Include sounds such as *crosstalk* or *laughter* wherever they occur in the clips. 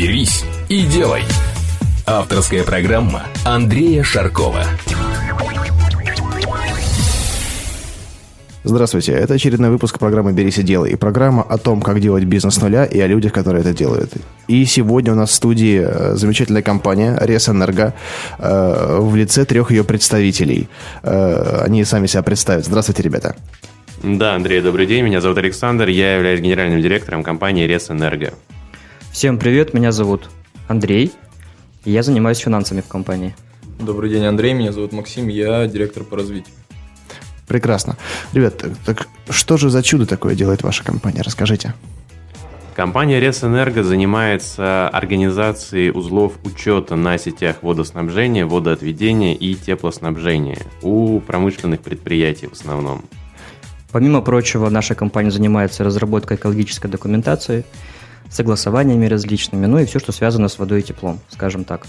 Берись и делай. Авторская программа Андрея Шаркова. Здравствуйте, это очередной выпуск программы «Берись и делай» и программа о том, как делать бизнес с нуля и о людях, которые это делают. И сегодня у нас в студии э, замечательная компания «Ресэнерго» э, в лице трех ее представителей. Э, они сами себя представят. Здравствуйте, ребята. Да, Андрей, добрый день. Меня зовут Александр. Я являюсь генеральным директором компании «Ресэнерго». Всем привет, меня зовут Андрей, и я занимаюсь финансами в компании. Добрый день, Андрей, меня зовут Максим, я директор по развитию. Прекрасно. Ребят, так что же за чудо такое делает ваша компания? Расскажите. Компания Ресэнерго занимается организацией узлов учета на сетях водоснабжения, водоотведения и теплоснабжения у промышленных предприятий в основном. Помимо прочего, наша компания занимается разработкой экологической документации – согласованиями различными, ну и все, что связано с водой и теплом, скажем так.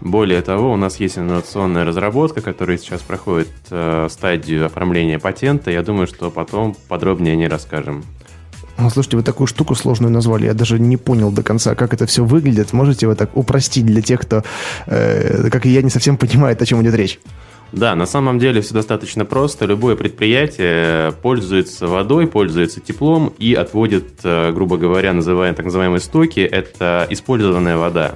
Более того, у нас есть инновационная разработка, которая сейчас проходит э, стадию оформления патента. Я думаю, что потом подробнее о ней расскажем. Ну, слушайте, вы такую штуку сложную назвали. Я даже не понял до конца, как это все выглядит. Можете вы так упростить для тех, кто, э, как и я, не совсем понимает, о чем идет речь? Да, на самом деле все достаточно просто. Любое предприятие пользуется водой, пользуется теплом и отводит, э, грубо говоря, называемые, так называемые стоки, это использованная вода.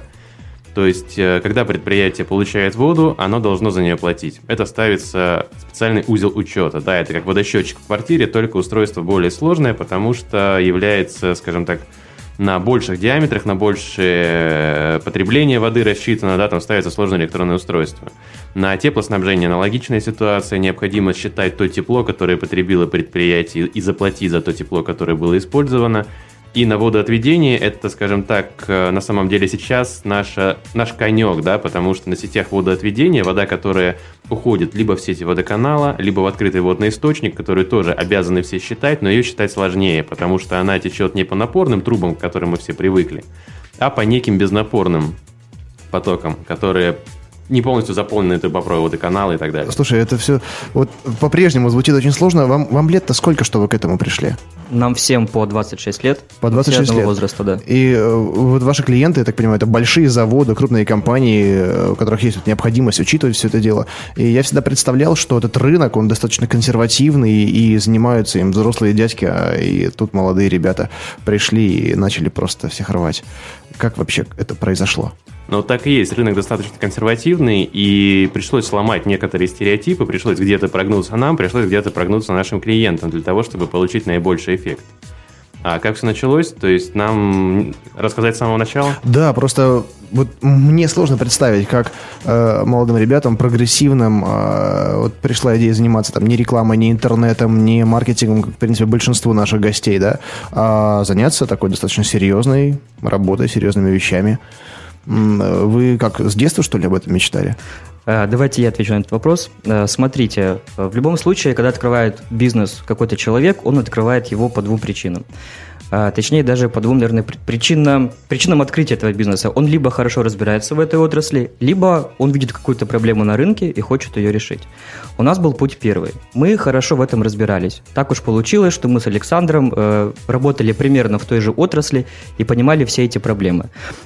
То есть, э, когда предприятие получает воду, оно должно за нее платить. Это ставится специальный узел учета. Да, это как водосчетчик в квартире, только устройство более сложное, потому что является, скажем так, на больших диаметрах, на большее потребление воды рассчитано, да, там ставится сложное электронное устройство. На теплоснабжение аналогичная ситуация, необходимо считать то тепло, которое потребило предприятие, и заплатить за то тепло, которое было использовано. И на водоотведение это, скажем так, э, на самом деле сейчас наша, наш конек, да, потому что на сетях водоотведения вода, которая уходит либо в сети водоканала, либо в открытый водный источник, который тоже обязаны все считать, но ее считать сложнее, потому что она течет не по напорным трубам, к которым мы все привыкли, а по неким безнапорным потокам, которые не полностью заполнены трубопроводы, каналы и так далее. Слушай, это все вот по-прежнему звучит очень сложно. Вам, вам лет-то сколько, что вы к этому пришли? Нам всем по 26 лет. По 26 лет. возраста, да. И э, вот ваши клиенты, я так понимаю, это большие заводы, крупные компании, э, у которых есть вот необходимость учитывать все это дело. И я всегда представлял, что этот рынок, он достаточно консервативный, и занимаются им взрослые дядьки, а и тут молодые ребята пришли и начали просто всех рвать. Как вообще это произошло? Но так и есть. Рынок достаточно консервативный, и пришлось сломать некоторые стереотипы, пришлось где-то прогнуться нам, пришлось где-то прогнуться нашим клиентам для того, чтобы получить наибольший эффект. А как все началось? То есть нам рассказать с самого начала? Да, просто вот мне сложно представить, как э, молодым ребятам, прогрессивным, э, вот пришла идея заниматься там не рекламой, не интернетом, не маркетингом, как, в принципе, большинству наших гостей, да, а заняться такой достаточно серьезной работой, серьезными вещами. Вы как, с детства, что ли, об этом мечтали? Э, давайте я отвечу на этот вопрос. Э, смотрите, в любом случае, когда открывает бизнес какой-то человек, он открывает его по двум причинам. А, точнее даже по двум, наверное, причинам, причинам открытия этого бизнеса. Он либо хорошо разбирается в этой отрасли, либо он видит какую-то проблему на рынке и хочет ее решить. У нас был путь первый. Мы хорошо в этом разбирались. Так уж получилось, что мы с Александром э, работали примерно в той же отрасли и понимали все эти проблемы.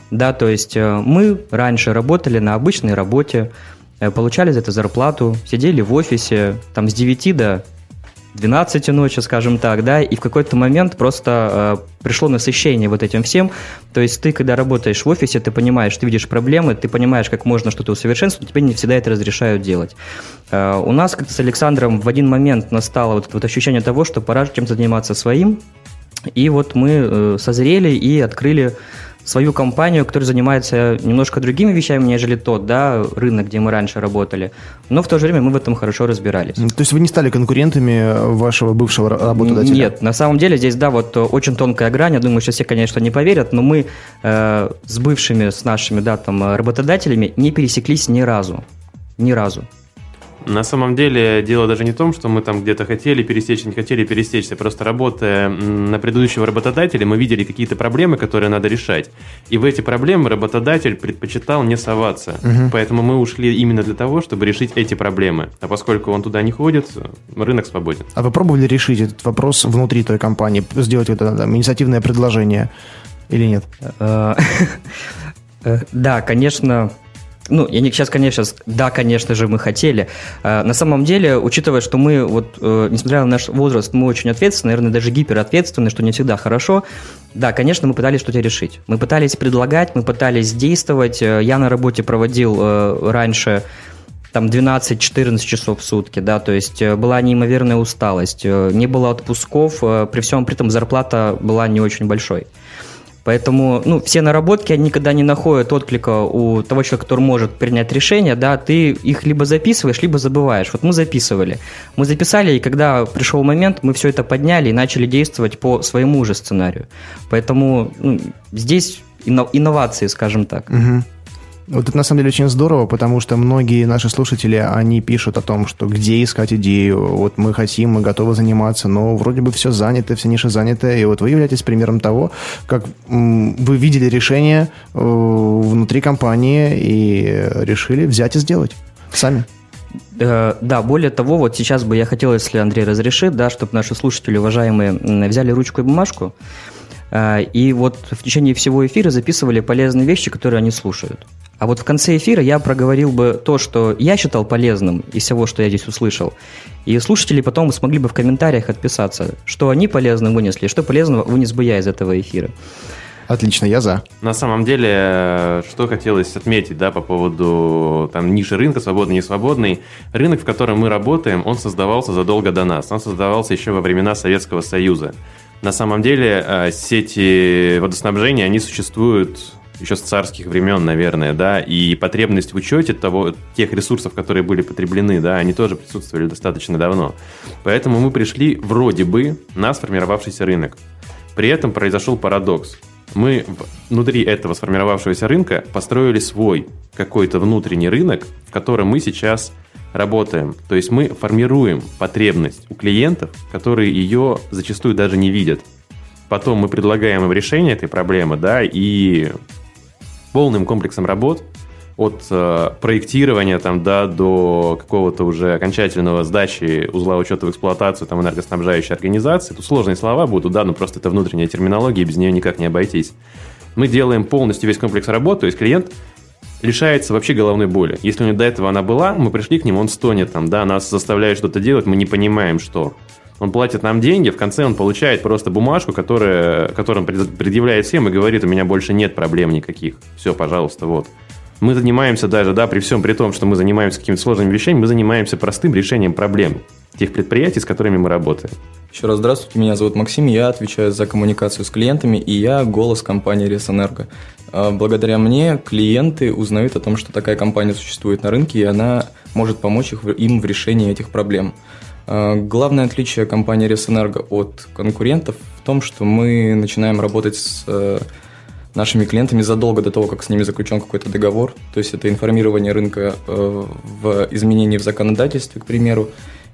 Да, то есть э, мы раньше работали на обычной работе, э, получали за это зарплату, сидели в офисе там с 9 до 12 ночи, скажем так, да, и в какой-то момент просто э, пришло насыщение вот этим всем. То есть ты, когда работаешь в офисе, ты понимаешь, ты видишь проблемы, ты понимаешь, как можно что-то усовершенствовать, тебе не всегда это разрешают делать. Э, у нас как-то с Александром в один момент настало вот вот ощущение того, что пора чем-то заниматься своим, и вот мы э, созрели и открыли свою компанию, которая занимается немножко другими вещами, нежели тот, да, рынок, где мы раньше работали. Но в то же время мы в этом хорошо разбирались. То есть вы не стали конкурентами вашего бывшего работодателя? Нет, на самом деле здесь, да, вот очень тонкая грань. Я думаю, что все, конечно, не поверят, но мы э, с бывшими, с нашими, да, там, работодателями не пересеклись ни разу. Ни разу. На самом деле дело даже не в том, что мы там где-то хотели пересечься, не хотели пересечься. Просто работая на предыдущего работодателя, мы видели какие-то проблемы, которые надо решать. И в эти проблемы работодатель предпочитал не соваться. Угу. Поэтому мы ушли именно для того, чтобы решить эти проблемы. А поскольку он туда не ходит, рынок свободен. А вы пробовали решить этот вопрос внутри той компании, сделать это там, инициативное предложение или нет? Э, э, *laughs* да, конечно, ну, я не сейчас, конечно, да, конечно же, мы хотели. А, на самом деле, учитывая, что мы, вот, э, несмотря на наш возраст, мы очень ответственны, наверное, даже гиперответственны, что не всегда хорошо. Да, конечно, мы пытались что-то решить. Мы пытались предлагать, мы пытались действовать. Э, я на работе проводил э, раньше там 12-14 часов в сутки, да, то есть была неимоверная усталость, не было отпусков, при всем при этом зарплата была не очень большой. Поэтому, ну, все наработки, они никогда не находят отклика у того человека, который может принять решение, да, ты их либо записываешь, либо забываешь. Вот мы записывали. Мы записали, и когда пришел момент, мы все это подняли и начали действовать по своему же сценарию. Поэтому ну, здесь инновации, скажем так. Угу. Вот это на самом деле очень здорово, потому что многие наши слушатели, они пишут о том, что где искать идею, вот мы хотим, мы готовы заниматься, но вроде бы все занято, все ниши заняты, и вот вы являетесь примером того, как вы видели решение э, внутри компании и решили взять и сделать сами. Э, да, более того, вот сейчас бы я хотел, если Андрей разрешит, да, чтобы наши слушатели, уважаемые, взяли ручку и бумажку, и вот в течение всего эфира записывали полезные вещи, которые они слушают. А вот в конце эфира я проговорил бы то, что я считал полезным из всего, что я здесь услышал. И слушатели потом смогли бы в комментариях отписаться, что они полезно вынесли, что полезного вынес бы я из этого эфира. Отлично, я за. На самом деле, что хотелось отметить, да, по поводу там ниши рынка, свободный, не свободный. Рынок, в котором мы работаем, он создавался задолго до нас. Он создавался еще во времена Советского Союза. На самом деле, э, сети водоснабжения, они существуют еще с царских времен, наверное, да, и потребность в учете того, тех ресурсов, которые были потреблены, да, они тоже присутствовали достаточно давно. Поэтому мы пришли вроде бы на сформировавшийся рынок. При этом произошел парадокс. Мы внутри этого сформировавшегося рынка построили свой какой-то внутренний рынок, в котором мы сейчас работаем. То есть мы формируем потребность у клиентов, которые ее зачастую даже не видят. Потом мы предлагаем им решение этой проблемы, да, и полным комплексом работ от э, проектирования там, да, до какого-то уже окончательного сдачи узла учета в эксплуатацию там, энергоснабжающей организации. Тут сложные слова будут, да, но просто это внутренняя терминология, без нее никак не обойтись. Мы делаем полностью весь комплекс работ, то есть клиент лишается вообще головной боли. Если у него до этого она была, мы пришли к нему, он стонет там, да, нас заставляет что-то делать, мы не понимаем, что. Он платит нам деньги, в конце он получает просто бумажку, которая, которую он предъявляет всем и говорит, у меня больше нет проблем никаких. Все, пожалуйста, вот. Мы занимаемся даже, да, при всем при том, что мы занимаемся какими-то сложными вещами, мы занимаемся простым решением проблем тех предприятий, с которыми мы работаем. Еще раз здравствуйте, меня зовут Максим, я отвечаю за коммуникацию с клиентами, и я голос компании Ресэнерго. А, благодаря мне клиенты узнают о том, что такая компания существует на рынке, и она может помочь им в решении этих проблем. А, главное отличие компании Ресэнерго от конкурентов в том, что мы начинаем работать с э, нашими клиентами задолго до того, как с ними заключен какой-то договор. То есть это информирование рынка э, в изменении в законодательстве, к примеру.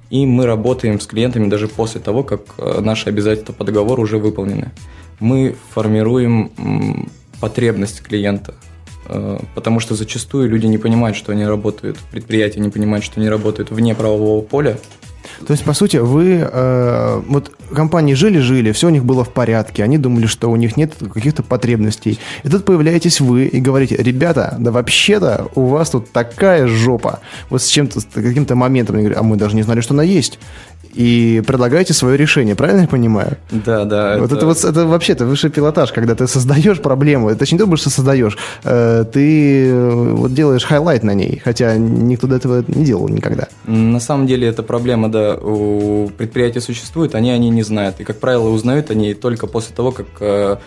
И мы работаем с клиентами даже после того, как э, наши обязательства по договору уже выполнены. Мы формируем потребность клиента, потому что зачастую люди не понимают, что они работают, предприятия не понимают, что они работают вне правового поля, то есть, по сути, вы... Э, вот компании жили-жили, все у них было в порядке, они думали, что у них нет каких-то потребностей. И тут появляетесь вы и говорите, ребята, да вообще-то у вас тут такая жопа. Вот с чем-то, с каким-то моментом, они говорят, а мы даже не знали, что она есть и предлагаете свое решение, правильно я понимаю? Да, да. Вот это, это вот это вообще-то высший пилотаж, когда ты создаешь проблему, это не то, что создаешь, э, ты э, вот делаешь highlight на ней, хотя никто до этого не делал никогда. На самом деле эта проблема, да, у предприятия существует, они они не знают, и как правило узнают они только после того, как э,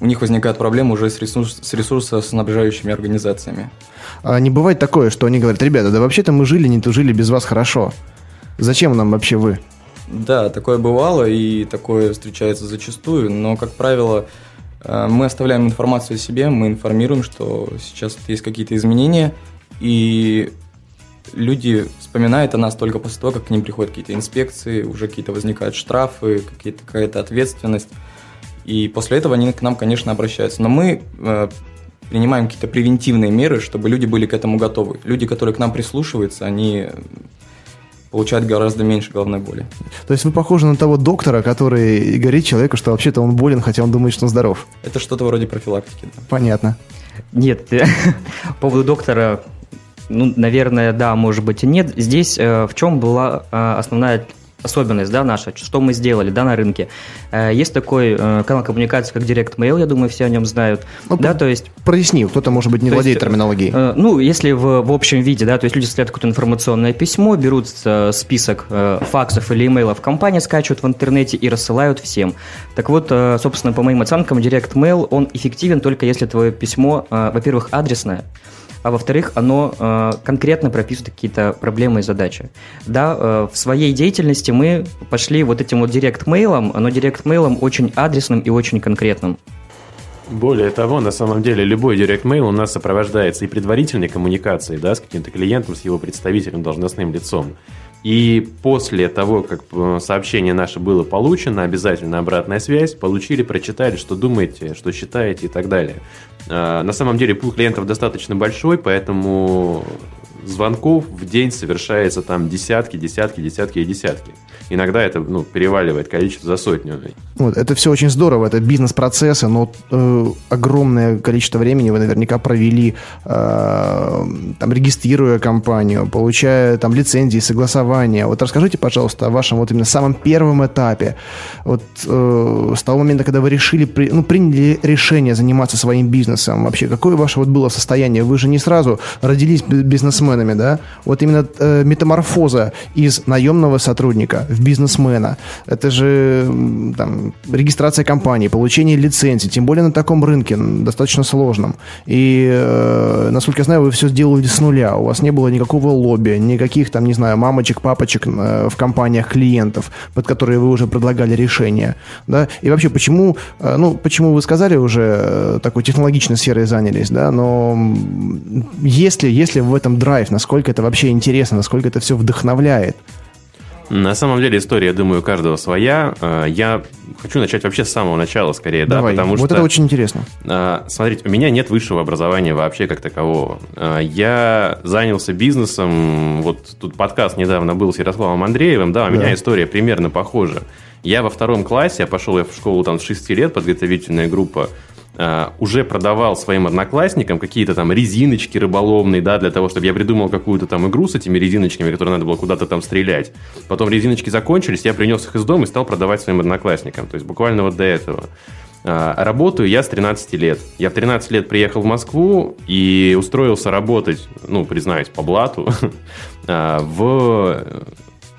у них возникают проблемы уже с, ресурс, с ресурсоснабжающими организациями. А не бывает такое, что они говорят, ребята, да вообще-то мы жили, не тужили без вас хорошо. Зачем нам вообще вы? Да, такое бывало, и такое встречается зачастую, но, как правило, э, мы оставляем информацию о себе, мы информируем, что сейчас есть какие-то изменения, и люди вспоминают о нас только после того, как к ним приходят какие-то инспекции, уже какие-то возникают штрафы, какая-то ответственность. И после этого они к нам, конечно, обращаются. Но мы э, принимаем какие-то превентивные меры, чтобы люди были к этому готовы. Люди, которые к нам прислушиваются, они получают гораздо меньше головной боли. То есть вы похожи на того доктора, который говорит человеку, что вообще-то он болен, хотя он думает, что он здоров. Это что-то вроде профилактики. Да. Понятно. Нет, *laughs* по поводу доктора, ну, наверное, да, может быть и нет. Здесь э, в чем была э, основная особенность, да, наша, что мы сделали, да, на рынке. Э, есть такой э, канал коммуникации, как Direct Mail, я думаю, все о нем знают. Ну, да, то есть... Проясни, кто-то, может быть, не владеет есть, терминологией. Э, ну, если в, в общем виде, да, то есть люди составляют какое-то информационное письмо, берут список факсов или имейлов компании, скачивают в интернете и рассылают всем. Так вот, собственно, по моим оценкам, direct mail, он эффективен только если твое письмо, во-первых, адресное, а во-вторых, оно э, конкретно прописывает какие-то проблемы и задачи. Да, э, в своей деятельности мы пошли вот этим вот direct mail ом, но direct mail ом очень адресным и очень конкретным. Более того, на самом деле, любой direct mail у нас сопровождается и предварительной коммуникацией да, с каким-то клиентом, с его представителем, должностным лицом. И после того, как э, сообщение наше было получено, обязательно обратная связь, получили, прочитали, что думаете, что считаете и так далее. А, на самом деле пул клиентов достаточно большой, поэтому звонков в день совершается там десятки, десятки, десятки и десятки. Иногда это ну, переваливает количество за сотню. Вот, это все очень здорово, это бизнес-процессы, но э, огромное количество времени вы наверняка провели, э, там, регистрируя компанию, получая там лицензии, согласования. Вот расскажите, пожалуйста, о вашем вот именно самом первом этапе. Вот э, с того момента, когда вы решили, при, ну, приняли решение заниматься своим бизнесом, вообще, какое ваше вот было состояние? Вы же не сразу родились бизнесменом, бизнесменами, да, вот именно э, метаморфоза из наемного сотрудника в бизнесмена, это же там, регистрация компании, получение лицензии, тем более на таком рынке, достаточно сложном. И, э, насколько я знаю, вы все сделали с нуля, у вас не было никакого лобби, никаких там, не знаю, мамочек, папочек э, в компаниях клиентов, под которые вы уже предлагали решения, да, и вообще, почему, э, ну, почему вы сказали уже, э, такой технологичной сферой занялись, да, но если, если в этом драйв драйв, насколько это вообще интересно, насколько это все вдохновляет. На самом деле история, я думаю, каждого своя. Э, я хочу начать вообще с самого начала, скорее, Давай, да, потому вот что... это очень интересно. Э, смотрите, у меня нет высшего образования вообще как такового. Э, я занялся бизнесом, вот тут подкаст недавно был с Ярославом Андреевым, да, у да. меня история примерно похожа. Я во втором классе, я пошел я в школу там с 6 лет, подготовительная группа, Uh, уже продавал своим одноклассникам какие-то там резиночки рыболовные, да, для того, чтобы я придумал какую-то там игру с этими резиночками, которые надо было куда-то там стрелять. Потом резиночки закончились, я принес их из дома и стал продавать своим одноклассникам. То есть буквально вот до этого. Uh, работаю я с 13 лет. Я в 13 лет приехал в Москву и устроился работать, ну, признаюсь, по блату, uh, *laughs* в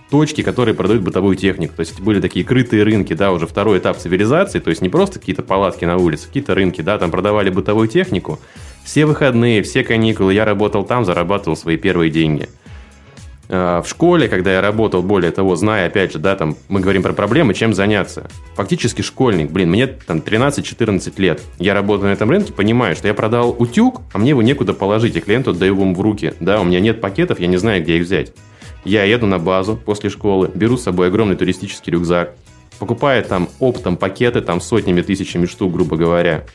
точки, которые продают бытовую технику. То есть были такие крытые рынки, да, уже второй этап цивилизации, то есть не просто какие-то палатки на улице, какие-то рынки, да, там продавали бытовую технику. Все выходные, все каникулы, я работал там, зарабатывал свои первые деньги. А, в школе, когда я работал, более того, зная, опять же, да, там мы говорим про проблемы, чем заняться. Фактически школьник, блин, мне там 13-14 лет. Я работаю на этом рынке, понимаю, что я продал утюг, а мне его некуда положить, и клиенту отдаю его в руки. Да, у меня нет пакетов, я не знаю, где их взять. Я еду на базу после школы, беру с собой огромный туристический рюкзак, покупаю там оптом пакеты, там сотнями тысячами штук, грубо говоря,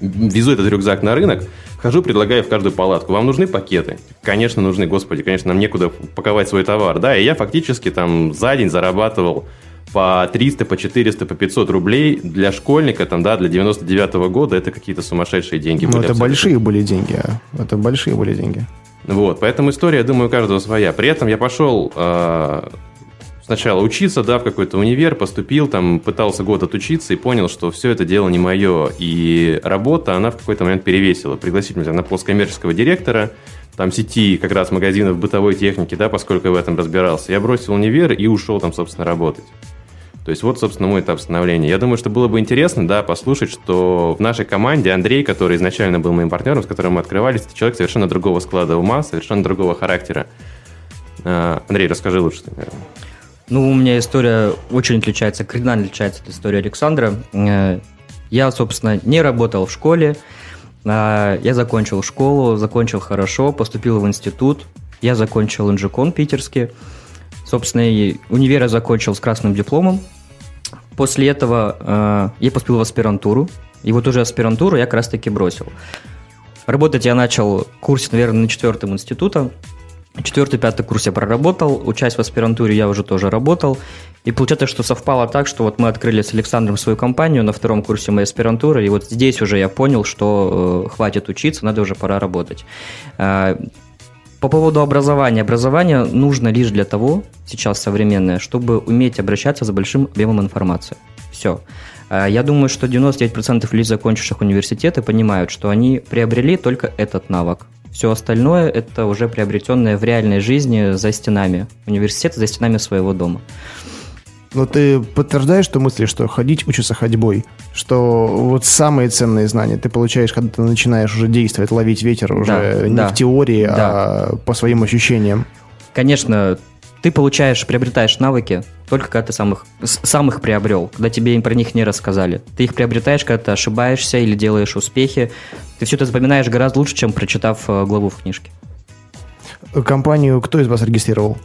везу этот рюкзак на рынок, хожу, предлагаю в каждую палатку. Вам нужны пакеты? Конечно, нужны, господи, конечно, нам некуда паковать свой товар. Да, и я фактически там за день зарабатывал по 300, по 400, по 500 рублей для школьника, там, да, для 99 -го года это какие-то сумасшедшие деньги. Ну, это большие были деньги. А. Это большие были деньги. Вот, поэтому история, думаю, у каждого своя. При этом я пошел э, сначала учиться, да, в какой-то универ, поступил, там, пытался год отучиться и понял, что все это дело не мое. И работа, она в какой-то момент перевесила. Пригласили меня на пост коммерческого директора, там сети как раз магазинов бытовой техники, да, поскольку я в этом разбирался. Я бросил универ и ушел там, собственно, работать. То есть вот, собственно, мой этап становления. Я думаю, что было бы интересно, да, послушать, что в нашей команде Андрей, который изначально был моим партнером, с которым мы открывались, это человек совершенно другого склада ума, совершенно другого характера. А, Андрей, расскажи лучше, наверное. Ну, у меня история очень отличается, кардинально отличается от истории Александра. Э, я, собственно, не работал в школе. А, я закончил школу, закончил хорошо, поступил в институт. Я закончил инжикон питерский. Собственно, и универ я закончил с красным дипломом. После этого э, я поступил в аспирантуру. И вот уже аспирантуру я как раз-таки бросил. Работать я начал в курсе, наверное, на четвертом института. Четвертый, пятый курс я проработал, учась в аспирантуре я уже тоже работал. И получается, что совпало так, что вот мы открыли с Александром свою компанию на втором курсе моей аспирантуры, и вот здесь уже я понял, что э, хватит учиться, надо уже пора работать. Э, по поводу образования. Образование нужно лишь для того, сейчас современное, чтобы уметь обращаться за большим объемом информации. Все. Э, я думаю, что 99% людей, закончивших университеты, понимают, что они приобрели только этот навык. Все остальное – это уже приобретенное в реальной жизни за стенами университета, за стенами своего дома. Но ты подтверждаешь, что мысли, что ходить учится ходьбой, что вот самые ценные знания ты получаешь, когда ты начинаешь уже действовать, ловить ветер уже Да, не да, в теории, да. а по своим ощущениям. Конечно, ты получаешь, приобретаешь навыки только когда ты сам их, сам их приобрел, когда тебе про них не рассказали. Ты их приобретаешь, когда ты ошибаешься или делаешь успехи. Ты все это запоминаешь гораздо лучше, чем прочитав э, главу в книжке. Компанию кто из вас регистрировал?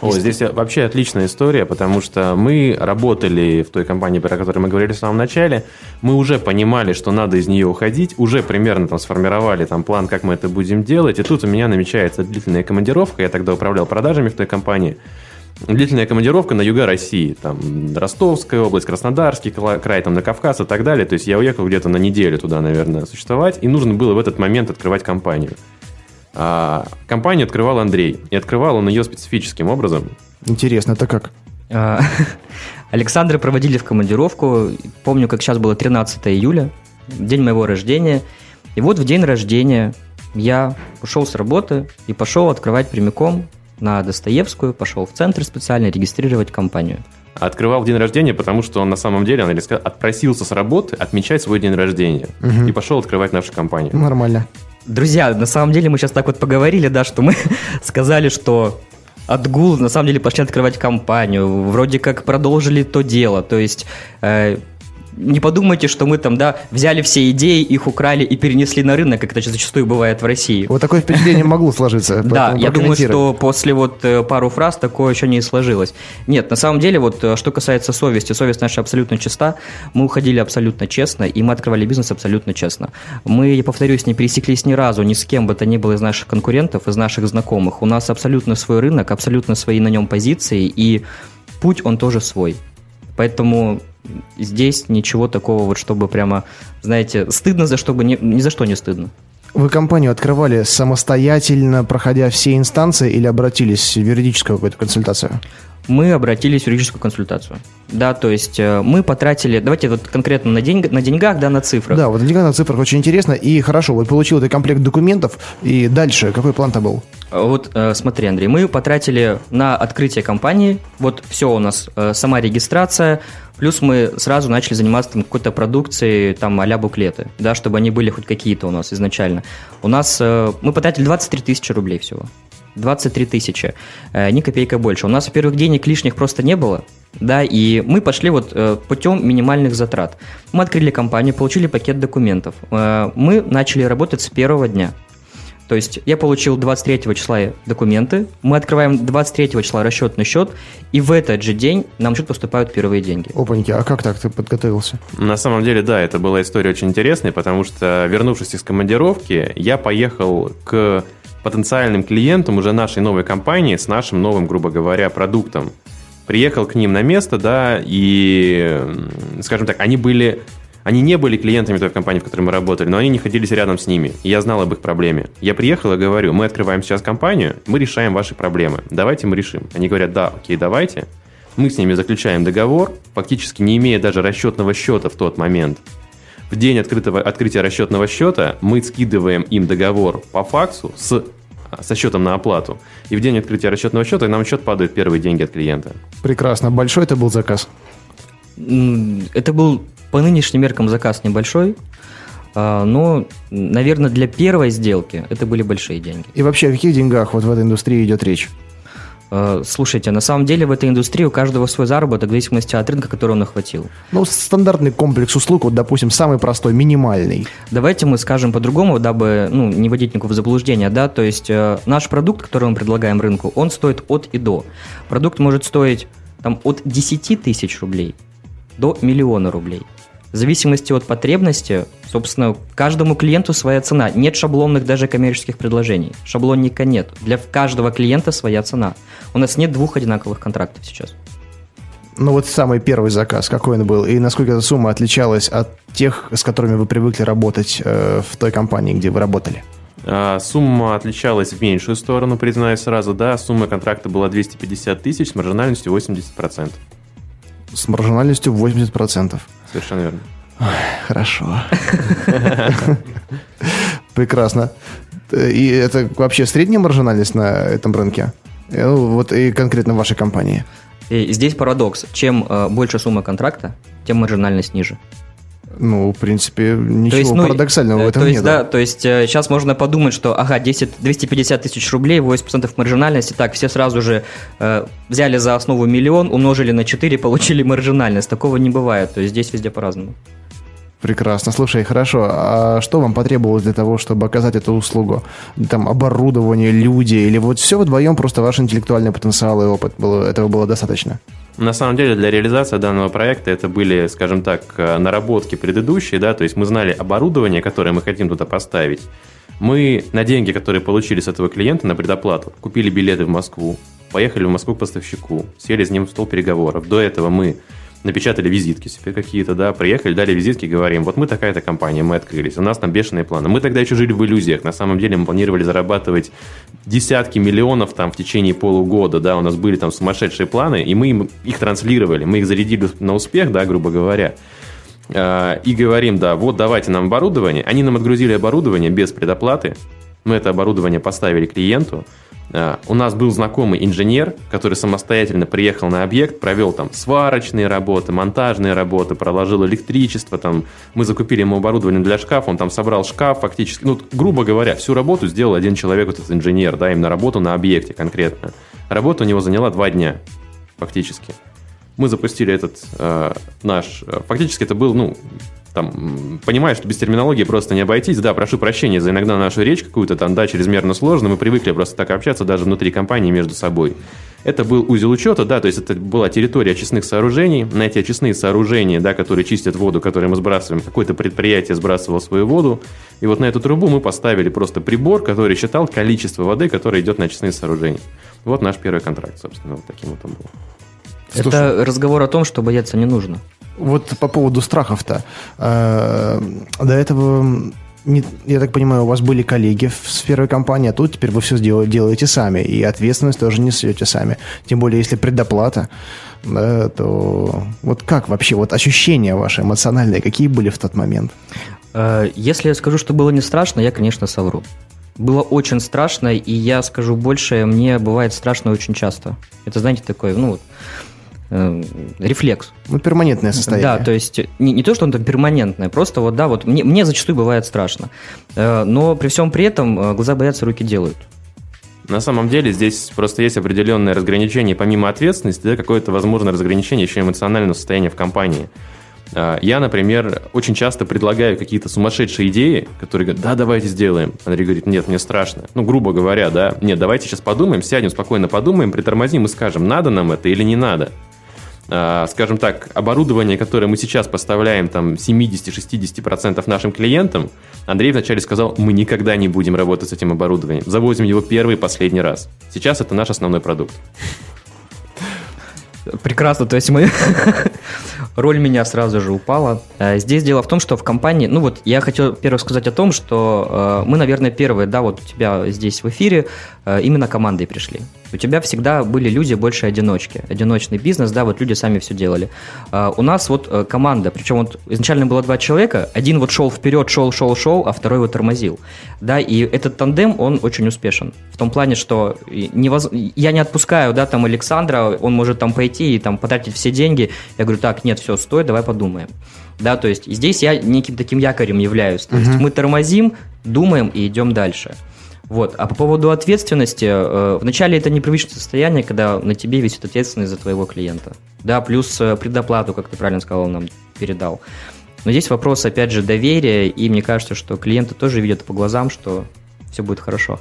О, здесь вообще отличная история, потому что мы работали в той компании, про которой мы говорили в самом начале, мы уже понимали, что надо из нее уходить, уже примерно там сформировали там план, как мы это будем делать, и тут у меня намечается длительная командировка, я тогда управлял продажами в той компании, длительная командировка на юга России, там Ростовская область, Краснодарский край, там на Кавказ и так далее, то есть я уехал где-то на неделю туда, наверное, существовать, и нужно было в этот момент открывать компанию. А, компанию открывал Андрей, и открывал он ее специфическим образом. Интересно, это как? А, *laughs* Александра проводили в командировку. Помню, как сейчас было 13 июля, день моего рождения. И вот в день рождения я ушел с работы и пошел открывать прямиком на Достоевскую, пошел в центр специально регистрировать компанию. Открывал в день рождения, потому что он на самом деле, Андрей сказал, отпросился с работы отмечать свой день рождения. И пошел открывать нашу компанию. Нормально. Друзья, на самом деле мы сейчас так вот поговорили, да, что мы *laughs* сказали, что отгул, на самом деле пошли открывать компанию, вроде как продолжили то дело, то есть э, не подумайте, что мы там, да, взяли все идеи, их украли и перенесли на рынок, как это зачастую бывает в России. Вот такое впечатление могло сложиться. Да, я думаю, что после вот э, пару фраз такое еще не сложилось. Нет, на самом деле, вот э, что касается совести, совесть наша абсолютно чиста, мы уходили абсолютно честно, и мы открывали бизнес абсолютно честно. Мы, я повторюсь, не пересеклись ни разу ни с кем бы то ни было из наших конкурентов, из наших знакомых. У нас абсолютно свой рынок, абсолютно свои на нем позиции, и путь он тоже свой. Поэтому здесь ничего такого, вот чтобы прямо, знаете, стыдно за что бы, ни, ни за что не стыдно. Вы компанию открывали самостоятельно, проходя все инстанции, или обратились в юридическую какую-то консультацию? мы обратились в юридическую консультацию. Да, то есть э, мы потратили, давайте вот конкретно на, деньг, на деньгах, да, на цифрах. Да, вот деньга на цифрах очень интересно. И хорошо, вот получил этот комплект документов, и дальше какой план-то был? Вот э, смотри, Андрей, мы потратили на открытие компании, вот все у нас, э, сама регистрация, плюс мы сразу начали заниматься там какой-то продукцией, там а буклеты, да, чтобы они были хоть какие-то у нас изначально. У нас, э, мы потратили 23 тысячи рублей всего. 23 тысячи, э, ни копейка больше. У нас, во-первых, денег лишних просто не было, да, и мы пошли вот э, путем минимальных затрат. Мы открыли компанию, получили пакет документов. Э, мы начали работать с первого дня. То есть я получил 23 числа документы, мы открываем 23 числа расчетный счет, и в этот же день нам счет поступают первые деньги. Опаньки, а как так ты подготовился? На самом деле, да, это была история очень интересная, потому что, вернувшись из командировки, я поехал к потенциальным клиентам уже нашей новой компании с нашим новым, грубо говоря, продуктом. Приехал к ним на место, да, и, скажем так, они были... Они не были клиентами той компании, в которой мы работали, но они не находились рядом с ними. И я знал об их проблеме. Я приехал и говорю, мы открываем сейчас компанию, мы решаем ваши проблемы. Давайте мы решим. Они говорят, да, окей, давайте. Мы с ними заключаем договор, фактически не имея даже расчетного счета в тот момент. В день открытого, открытия расчетного счета мы скидываем им договор по факсу с, со счетом на оплату. И в день открытия расчетного счета нам в счет падают первые деньги от клиента. Прекрасно. Большой это был заказ? Это был по нынешним меркам заказ небольшой, а, но, наверное, для первой сделки это были большие деньги. И вообще, о каких деньгах вот в этой индустрии идет речь? А, Слушайте, на самом деле в этой индустрии у каждого свой заработок в зависимости от рынка, который он охватил. Ну, стандартный комплекс услуг, вот, допустим, самый простой, минимальный. Давайте мы скажем по-другому, дабы ну, не вводить никого в заблуждение, да, то есть э, наш продукт, который мы предлагаем рынку, он стоит от и до. Продукт может стоить там от 10 тысяч рублей до миллиона рублей. В зависимости от потребности, собственно, каждому клиенту своя цена. Нет шаблонных даже коммерческих предложений. Шаблонника нет. Для каждого клиента своя цена. У нас нет двух одинаковых контрактов сейчас. Ну, вот самый первый заказ, какой он был, и насколько эта сумма отличалась от тех, с которыми вы привыкли работать э, в той компании, где вы работали? А, Сумма отличалась в меньшую сторону, признаюсь сразу, да. Сумма контракта была 250 тысяч с маржинальностью 80%. С маржинальностью 80%. Совершенно верно. Хорошо. *laughs* Прекрасно. И это вообще средняя маржинальность на этом рынке? Э, ну, Вот и конкретно в вашей компании. И здесь парадокс. Чем э, больше сумма контракта, тем маржинальность ниже. Ну, в принципе, ничего То есть, ну, парадоксального э, в этом то есть, нет. да, то есть сейчас можно подумать, что, ага, 10, 250 тысяч рублей, 80% маржинальности, так, все сразу же э, взяли за основу миллион, умножили на 4, получили маржинальность. Такого не бывает, то есть здесь везде по-разному. Прекрасно. Слушай, хорошо. А что вам потребовалось для того, чтобы оказать эту услугу? Там оборудование, люди, или вот все вдвоем просто ваш интеллектуальный потенциал и опыт было, этого было достаточно? На самом деле для реализации данного проекта это были, скажем так, э, наработки предыдущие, да, то есть мы знали оборудование, которое мы хотим туда поставить. Мы на деньги, которые получили с этого клиента на предоплату, купили билеты в Москву, поехали в Москву к поставщику, сели с ним в стол переговоров. До этого мы напечатали визитки себе какие-то, да, приехали, дали визитки, говорим, вот мы такая-то компания, мы открылись, у нас там бешеные планы. Мы тогда еще жили в иллюзиях, на самом деле мы планировали зарабатывать десятки миллионов там в течение полугода, да, у нас были там сумасшедшие планы, и мы им их транслировали, мы их зарядили на успех, да, грубо говоря, А, и говорим, да, вот давайте нам оборудование. Они нам отгрузили оборудование без предоплаты, мы это оборудование поставили клиенту, у нас был знакомый инженер, который самостоятельно приехал на объект, провел там сварочные работы, монтажные работы, проложил электричество, там, мы закупили ему оборудование для шкафа, он там собрал шкаф фактически, ну, грубо говоря, всю работу сделал один человек, вот этот инженер, да, именно работу на объекте конкретно. Работа у него заняла два дня, фактически. Мы запустили этот э, наш... э, Фактически это был, ну, там, понимаю, что без терминологии просто не обойтись. Да, прошу прощения за иногда нашу речь какую-то там, да, чрезмерно сложно. Мы привыкли просто так общаться даже внутри компании между собой. Это был узел учета, да, то есть это была территория очистных сооружений. На эти очистные сооружения, да, которые чистят воду, которые мы сбрасываем, какое-то предприятие сбрасывало свою воду. И вот на эту трубу мы поставили просто прибор, который считал количество воды, которое идет на очистные сооружения. Вот наш первый контракт, собственно, вот таким вот он был. Это разговор о том, что бояться не нужно. Вот по поводу страхов-то. Э, До этого, я так понимаю, у вас были коллеги в первой компании, а тут теперь вы все делаете сами, и ответственность тоже несете сами. Тем более, если предоплата, да, то вот как вообще, вот ощущения ваши эмоциональные, какие были в тот момент? Э, Если я скажу, что было не страшно, я, конечно, совру. Было очень страшно, и я скажу больше, мне бывает страшно очень часто. Это, знаете, такой, ну, вот, э, рефлекс. Ну, перманентное состояние. Да, то есть не, не то, что он там перманентное, просто вот, да, вот мне, мне зачастую бывает страшно. Э, Но при всем при этом э, глаза боятся, руки делают. На самом деле здесь просто есть определенное разграничение, помимо ответственности, да, какое-то возможное разграничение еще эмоционального состояния в компании. А, Я, например, очень часто предлагаю какие-то сумасшедшие идеи, которые говорят, да, давайте сделаем. Андрей говорит, нет, мне страшно. Ну, грубо говоря, да, нет, давайте сейчас подумаем, сядем, спокойно подумаем, притормозим и скажем, надо нам это или не надо. А, Скажем так, оборудование, которое мы сейчас поставляем там 70-60% нашим клиентам, Андрей вначале сказал, мы никогда не будем работать с этим оборудованием. Завозим его первый и последний раз. Сейчас это наш основной продукт. Прекрасно, то есть мы... *laughs* Роль меня сразу же упала. Э, Здесь дело в том, что в компании... Ну вот, я хотел первое сказать о том, что э, мы, наверное, первые, да, вот у тебя здесь в эфире э, именно командой пришли. У тебя всегда были люди больше одиночки. Одиночный бизнес, да, вот люди сами все делали. А, у нас вот э, команда, причем вот изначально было два человека, один вот шел вперед, шел, шел, шел, а второй его тормозил. Да, и этот тандем, он очень успешен. В том плане, что невоз... я не отпускаю, да, там Александра, он может там пойти и там потратить все деньги. Я говорю, так, нет, все, стой, давай подумаем. Да, то есть здесь я неким таким якорем являюсь. То есть мы тормозим, думаем и идем дальше. Вот. А по поводу ответственности, э, вначале это непривычное состояние, когда на тебе висит ответственность за твоего клиента. Да, плюс э, предоплату, как ты правильно сказал, нам передал. Но здесь вопрос, опять же, доверия, и мне кажется, что клиенты тоже видят по глазам, что все будет хорошо.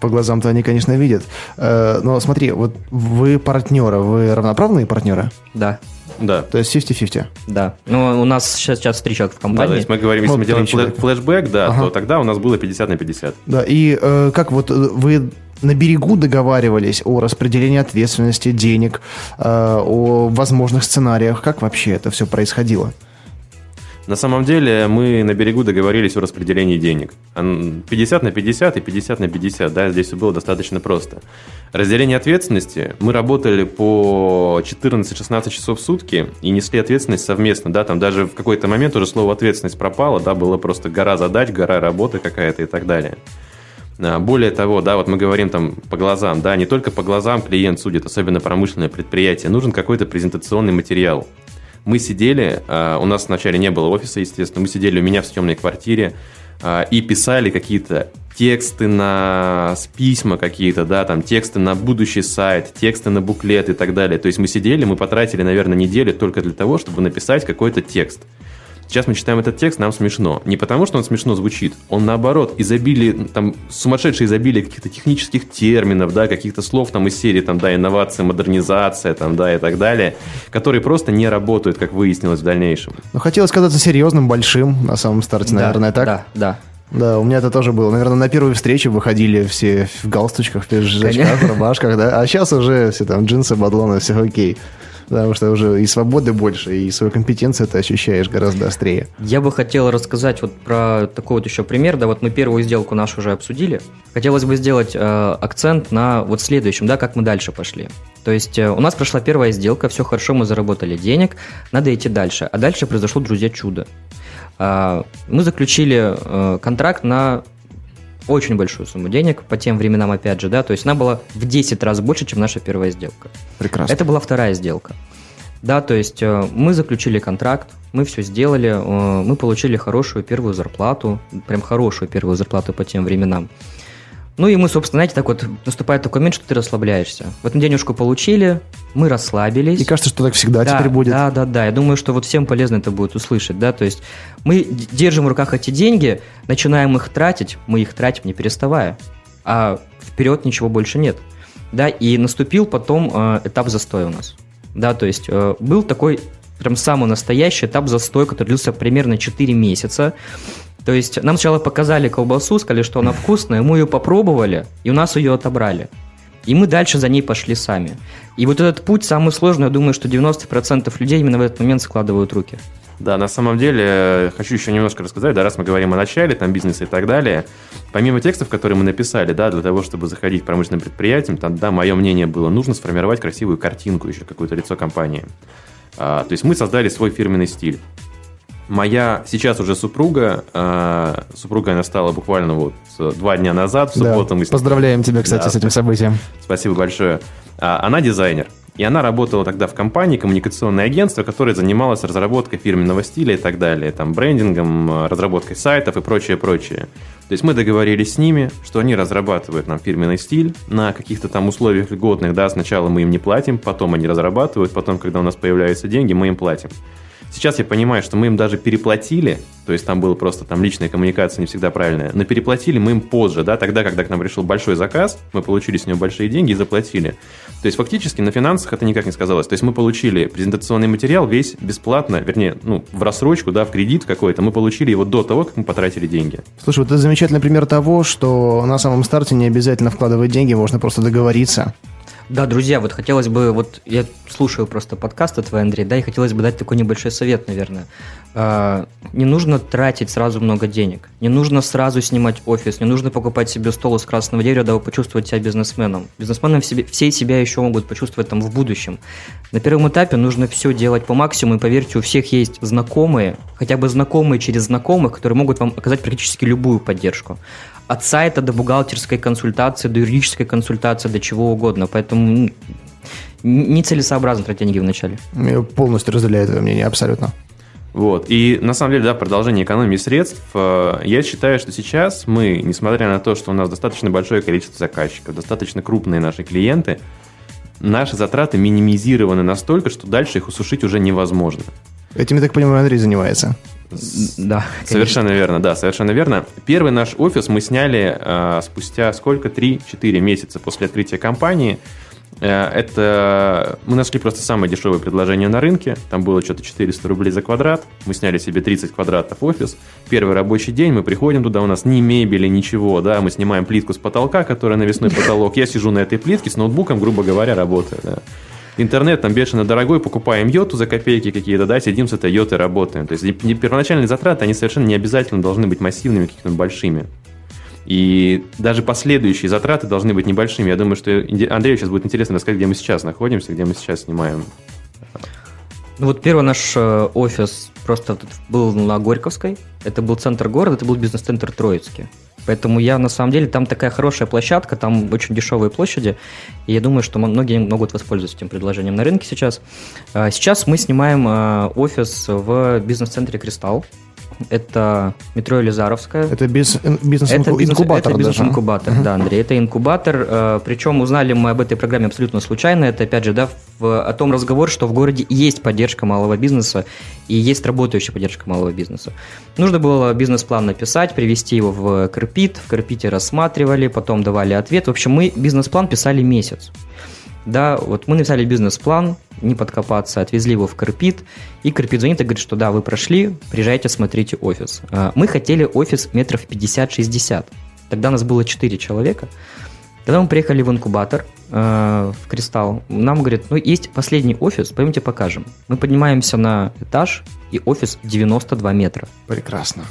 По глазам-то они, конечно, видят. Э, но смотри, вот вы партнеры, вы равноправные партнеры? Да. Да. То есть 50-50? Да. Ну, у нас сейчас, сейчас три человека в компании. Да, то есть мы говорим, если Вот мы делаем человека. флешбэк, да, Ага. то тогда у нас было 50 на 50. Да, и э, как вот э, вы на берегу договаривались о распределении ответственности, денег, э, о возможных сценариях? Как вообще это все происходило? На самом деле мы на берегу договорились о распределении денег. Ан- 50 на 50 и 50 на 50, да, здесь все было достаточно просто. Разделение ответственности. Мы работали по 14-16 часов в сутки и несли ответственность совместно, да, там даже в какой-то момент уже слово ответственность пропало, да, было просто гора задач, гора работы какая-то и так далее. А, Более того, да, вот мы говорим там по глазам, да, не только по глазам клиент судит, особенно промышленное предприятие, нужен какой-то презентационный материал. Мы сидели, а, у нас вначале не было офиса, естественно, мы сидели у меня в съемной квартире а, и писали какие-то тексты на письма какие-то, да, там тексты на будущий сайт, тексты на буклет и так далее. То есть мы сидели, мы потратили, наверное, неделю только для того, чтобы написать какой-то текст. Сейчас мы читаем этот текст, нам смешно. Не потому, что он смешно звучит, он наоборот, изобилие, там, сумасшедшее изобилие каких-то технических терминов, да, каких-то слов там из серии, там, да, инновация, модернизация, там, да, и так далее, которые просто не работают, как выяснилось в дальнейшем. Ну, хотелось казаться серьезным, большим на самом старте, Да, наверное, так? Да, да. Да, у меня это тоже было. Наверное, на первой встрече выходили все в галстучках, в пиджачках, в рубашках, да. А сейчас уже все там джинсы, бадлоны, все окей. Потому что уже и свободы больше, и свою компетенцию ты ощущаешь гораздо острее. Я бы хотел рассказать вот про такой вот еще пример. Да, вот мы первую сделку нашу уже обсудили. Хотелось бы сделать э, акцент на вот следующем, да, как мы дальше пошли. То есть э, у нас прошла первая сделка, все хорошо, мы заработали денег, надо идти дальше. А дальше произошло, друзья, чудо. А, мы заключили э, контракт на очень большую сумму денег по тем временам, опять же, да, то есть она была в 10 раз больше, чем наша первая сделка. Прекрасно. Это была вторая сделка. Да, то есть э, мы заключили контракт, мы все сделали, э, мы получили хорошую первую зарплату, прям хорошую первую зарплату по тем временам. Ну и мы, собственно, знаете, так вот наступает такой момент, что ты расслабляешься. Вот мы денежку получили, мы расслабились. И кажется, что так всегда да, теперь будет. Да, да, да. Я думаю, что вот всем полезно это будет услышать, да. То есть мы держим в руках эти деньги, начинаем их тратить, мы их тратим не переставая, а вперед ничего больше нет, да. И наступил потом э, этап застоя у нас, да. То есть э, был такой прям самый настоящий этап застоя, который длился примерно 4 месяца. То есть нам сначала показали колбасу, сказали, что она вкусная, мы ее попробовали, и у нас ее отобрали. И мы дальше за ней пошли сами. И вот этот путь самый сложный, я думаю, что 90% людей именно в этот момент складывают руки. Да, на самом деле, э, хочу еще немножко рассказать, да, раз мы говорим о начале, там, бизнеса и так далее, помимо текстов, которые мы написали, да, для того, чтобы заходить к промышленным предприятиям, там, да, мое мнение было, нужно сформировать красивую картинку, еще какое-то лицо компании. А, то есть мы создали свой фирменный стиль. Моя сейчас уже супруга, а, супруга она стала буквально вот э, два дня назад, в Да. субботу мы с- Поздравляем тебя, кстати, Да. с этим событием. Спасибо большое. А, Она дизайнер. И она работала тогда в компании, коммуникационное агентство, которое занималось разработкой фирменного стиля и так далее, там, брендингом, э, разработкой сайтов и прочее, прочее. То есть мы договорились с ними, что они разрабатывают нам фирменный стиль на каких-то там условиях льготных, да, сначала мы им не платим, потом они разрабатывают, потом, когда у нас появляются деньги, мы им платим. Сейчас я понимаю, что мы им даже переплатили, то есть там была просто там личная коммуникация не всегда правильная, но переплатили мы им позже, да, тогда, когда к нам пришел большой заказ, мы получили с него большие деньги и заплатили. То есть фактически на финансах это никак не сказалось. То есть мы получили презентационный материал весь бесплатно, вернее, ну, в рассрочку, да, в кредит какой-то, мы получили его до того, как мы потратили деньги. Слушай, вот это замечательный пример того, что на самом старте не обязательно вкладывать деньги, можно просто договориться. Да, друзья, вот хотелось бы, вот я слушаю просто подкасты твои, Андрей, да, и хотелось бы дать такой небольшой совет, наверное. А, не нужно тратить сразу много денег, не нужно сразу снимать офис, не нужно покупать себе стол из красного дерева, дабы почувствовать себя бизнесменом. Бизнесмены в себе, все себя еще могут почувствовать там в будущем. На первом этапе нужно все делать по максимуму, и поверьте, у всех есть знакомые, хотя бы знакомые через знакомых, которые могут вам оказать практически любую поддержку от сайта до бухгалтерской консультации, до юридической консультации, до чего угодно. Поэтому нецелесообразно тратить деньги вначале. Я полностью разделяю это мнение, абсолютно. Вот. И на самом деле, да, продолжение экономии средств. Э, я считаю, что сейчас мы, несмотря на то, что у нас достаточно большое количество заказчиков, достаточно крупные наши клиенты, наши затраты минимизированы настолько, что дальше их усушить уже невозможно. Этим, я так понимаю, Андрей занимается. Да. Совершенно верно, да, совершенно верно. Первый наш офис мы сняли э, спустя сколько? 3-4 месяца после открытия компании. Э, это мы нашли просто самое дешевое предложение на рынке. Там было что-то 400 рублей за квадрат. Мы сняли себе 30 квадратов офис. Первый рабочий день мы приходим туда, у нас ни мебели, ничего, да, мы снимаем плитку с потолка, которая навесной потолок. Я сижу на этой плитке с ноутбуком, грубо говоря, работаю. Да интернет там бешено дорогой, покупаем йоту за копейки какие-то, да, сидим с этой йотой работаем. То есть первоначальные затраты, они совершенно не обязательно должны быть массивными, какими-то большими. И даже последующие затраты должны быть небольшими. Я думаю, что Андрею сейчас будет интересно рассказать, где мы сейчас находимся, где мы сейчас снимаем. Ну вот первый наш э, офис просто был на Горьковской. Это был центр города, это был бизнес-центр Троицкий. Поэтому я, на самом деле, там такая хорошая площадка, там очень дешевые площади, и я думаю, что многие могут воспользоваться этим предложением на рынке сейчас. А, сейчас мы снимаем а, офис в бизнес-центре «Кристалл», это метро Елизаровская. Это бизнес-инкубатор. Это бизнес-инкубатор, да, Андрей. Это инкубатор. Э, Причем узнали мы об этой программе абсолютно случайно. Это, опять же, да, в, о том разговоре, что в городе есть поддержка малого бизнеса и есть работающая поддержка малого бизнеса. Нужно было бизнес-план написать, привести его в Карпит. В Карпите рассматривали, потом давали ответ. В общем, мы бизнес-план писали месяц. Да, вот мы написали бизнес-план, не подкопаться, отвезли его в Карпит, и Карпит звонит и говорит, что да, вы прошли, приезжайте, смотрите офис. А, мы хотели офис метров 50-60. Тогда нас было 4 человека. Когда мы приехали в инкубатор, э, в Кристалл, нам говорят, ну, есть последний офис, пойдемте покажем. Мы поднимаемся на этаж, и офис 92 метра. Прекрасно.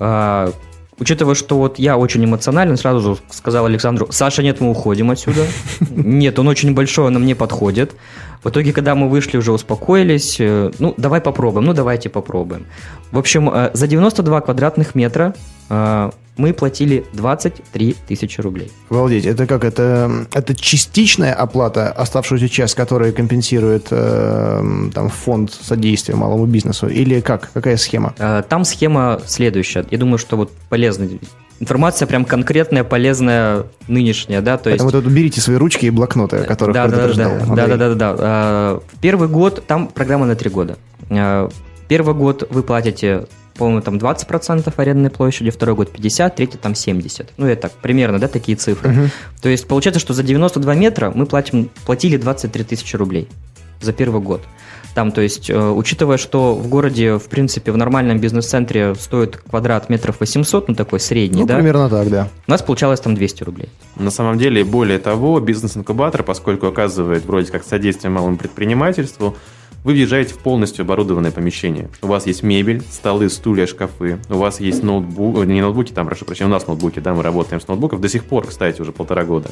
А, Учитывая, что вот я очень эмоционален, сразу же сказал Александру, Саша, нет, мы уходим отсюда. *laughs* Нет, он очень большой, он мне подходит. В итоге, когда мы вышли, уже успокоились. Э, ну, давай попробуем, ну, давайте попробуем. В общем, э, за 92 квадратных метра э, мы платили 23 тысячи рублей. Обалдеть, это как? Это, это частичная оплата, оставшуюся часть, которая компенсирует э, там, фонд содействия малому бизнесу? Или как? Какая схема? Там схема следующая. Я думаю, что вот полезно информация прям конкретная, полезная, нынешняя, да, то Поэтому есть... вот берите свои ручки и блокноты, о которых да, да, да, да, да, да, да, первый год, там программа на три года. А, первый год вы платите по-моему, там 20% арендной площади, второй год 50, третий там 70. Ну, это так, примерно, да, такие цифры. Uh-huh. То есть получается, что за 92 метра мы платим, платили 23 тысячи рублей за первый год. Там, то есть, э, учитывая, что в городе, в принципе, в нормальном бизнес-центре стоит квадрат метров 800, ну такой средний, ну, да? примерно так, да. У нас получалось там 200 рублей. На самом деле, более того, бизнес-инкубатор, поскольку оказывает вроде как содействие малому предпринимательству, вы въезжаете в полностью оборудованное помещение. У вас есть мебель, столы, стулья, шкафы. У вас есть ноутбук, не ноутбуки, там, прошу прощения, у нас ноутбуки, да, мы работаем с ноутбуков до сих пор, кстати, уже полтора года.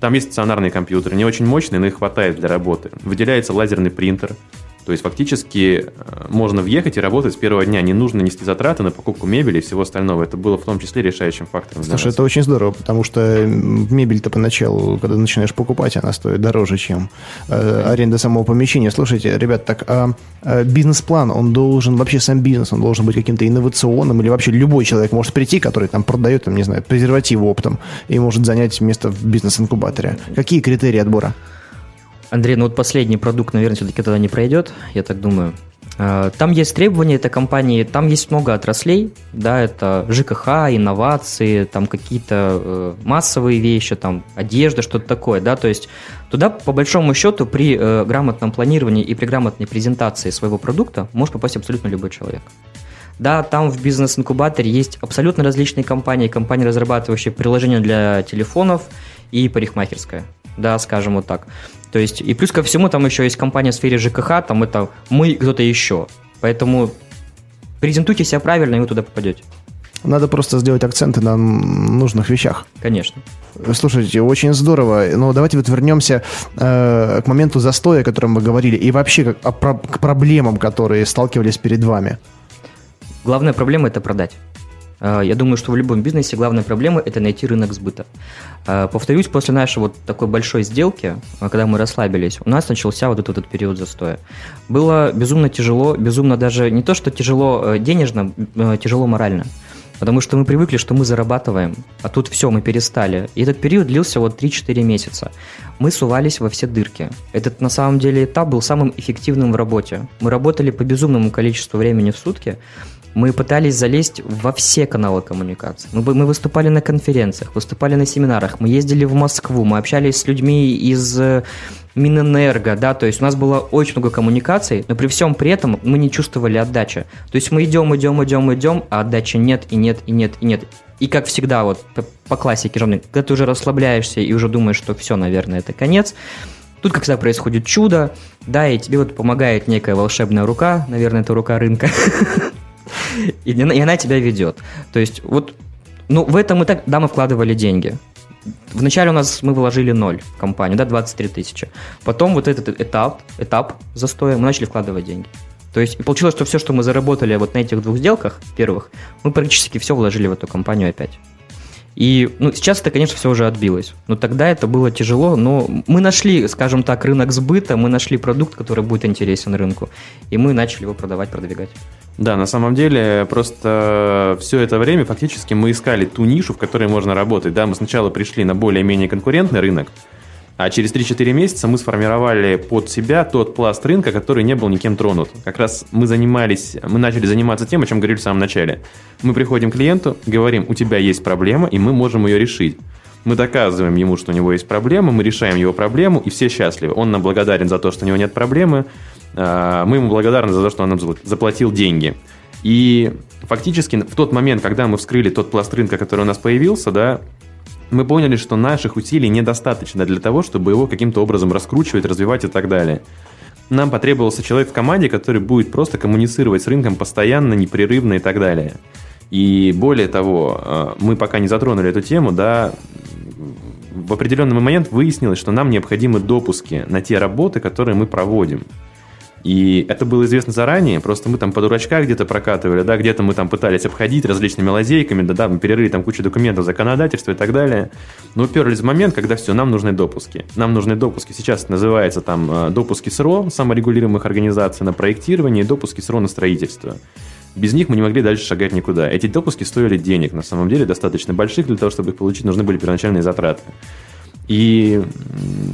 Там есть стационарные компьютеры, не очень мощные, но их хватает для работы. Выделяется лазерный принтер, то есть фактически э, можно въехать и работать с первого дня. Не нужно нести затраты на покупку мебели и всего остального. Это было в том числе решающим фактором. Слушай, это очень здорово, потому что мебель-то поначалу, когда начинаешь покупать, она стоит дороже, чем э, аренда самого помещения. Слушайте, ребят, так а, а бизнес-план, он должен, вообще сам бизнес, он должен быть каким-то инновационным, или вообще любой человек может прийти, который там продает, там, не знаю, презервативы оптом, и может занять место в бизнес-инкубаторе. Какие критерии отбора? Андрей, ну вот последний продукт, наверное, все-таки тогда не пройдет, я так думаю. А, там есть требования этой компании, там есть много отраслей, да, это ЖКХ, инновации, там какие-то э, массовые вещи, там одежда, что-то такое, да, то есть туда, по большому счету, при э, грамотном планировании и при грамотной презентации своего продукта может попасть абсолютно любой человек. Да, там в бизнес-инкубаторе есть абсолютно различные компании, компании, разрабатывающие приложения для телефонов и парикмахерская. да, скажем вот так. То есть, и плюс ко всему, там еще есть компания в сфере ЖКХ, там это мы кто-то еще. Поэтому презентуйте себя правильно, и вы туда попадете. Надо просто сделать акценты на нужных вещах. Конечно. Слушайте, очень здорово. Но давайте вот вернемся э, к моменту застоя, о котором вы говорили, и вообще как, о, про, к проблемам, которые сталкивались перед вами. Главная проблема – это продать. Э, я думаю, что в любом бизнесе главная проблема – это найти рынок сбыта. Э, повторюсь, после нашей вот такой большой сделки, э, когда мы расслабились, у нас начался вот этот, этот период застоя. Было безумно тяжело, безумно даже не то, что тяжело денежно, тяжело морально. Потому что мы привыкли, что мы зарабатываем, а тут все, мы перестали. И этот период длился вот 3-4 месяца. Мы сувались во все дырки. Этот на самом деле этап был самым эффективным в работе. Мы работали по безумному количеству времени в сутки, мы пытались залезть во все каналы коммуникации. Мы, мы выступали на конференциях, выступали на семинарах, мы ездили в Москву, мы общались с людьми из э, Минэнерго, да, то есть у нас было очень много коммуникаций, но при всем при этом мы не чувствовали отдачи. То есть мы идем, идем, идем, идем, а отдачи нет, и нет, и нет, и нет. И как всегда, вот по, по классике жанра, когда ты уже расслабляешься и уже думаешь, что все, наверное, это конец, Тут, как всегда, происходит чудо, да, и тебе вот помогает некая волшебная рука, наверное, это рука рынка, *laughs* *laughs* и, и она тебя ведет. То есть вот, ну, в этом мы так, да, мы вкладывали деньги. Вначале у нас мы вложили ноль в компанию, да, 23 тысячи. Потом вот этот этап, этап застоя, мы начали вкладывать деньги. То есть и получилось, что все, что мы заработали вот на этих двух сделках первых, мы практически все вложили в эту компанию опять. И ну, сейчас это, конечно, все уже отбилось. Но тогда это было тяжело, но мы нашли, скажем так, рынок сбыта, мы нашли продукт, который будет интересен рынку, и мы начали его продавать, продвигать. Да, на самом деле, просто все это время фактически мы искали ту нишу, в которой можно работать. Да, мы сначала пришли на более-менее конкурентный рынок, а через 3-4 месяца мы сформировали под себя тот пласт рынка, который не был никем тронут. Как раз мы занимались, мы начали заниматься тем, о чем говорили в самом начале. Мы приходим к клиенту, говорим, у тебя есть проблема, и мы можем ее решить. Мы доказываем ему, что у него есть проблема, мы решаем его проблему, и все счастливы. Он нам благодарен за то, что у него нет проблемы, мы ему благодарны за то, что он нам заплатил деньги. И фактически в тот момент, когда мы вскрыли тот пласт рынка, который у нас появился, да, мы поняли, что наших усилий недостаточно для того, чтобы его каким-то образом раскручивать, развивать и так далее. Нам потребовался человек в команде, который будет просто коммуницировать с рынком постоянно, непрерывно и так далее. И более того, а, мы пока не затронули эту тему, да, в определенный момент выяснилось, что нам необходимы допуски на те работы, которые мы проводим. И это было известно заранее, просто мы там по дурачках где-то прокатывали, да, где-то мы там пытались обходить различными лазейками, да, да, мы перерыли там кучу документов, законодательства и так далее. Но уперлись в момент, когда все, нам нужны допуски. Нам нужны допуски. Сейчас это называется там э, допуски СРО, саморегулируемых организаций на проектирование и допуски СРО на строительство. Без них мы не могли дальше шагать никуда. Эти допуски стоили денег, на самом деле, достаточно больших для того, чтобы их получить, нужны были первоначальные затраты. И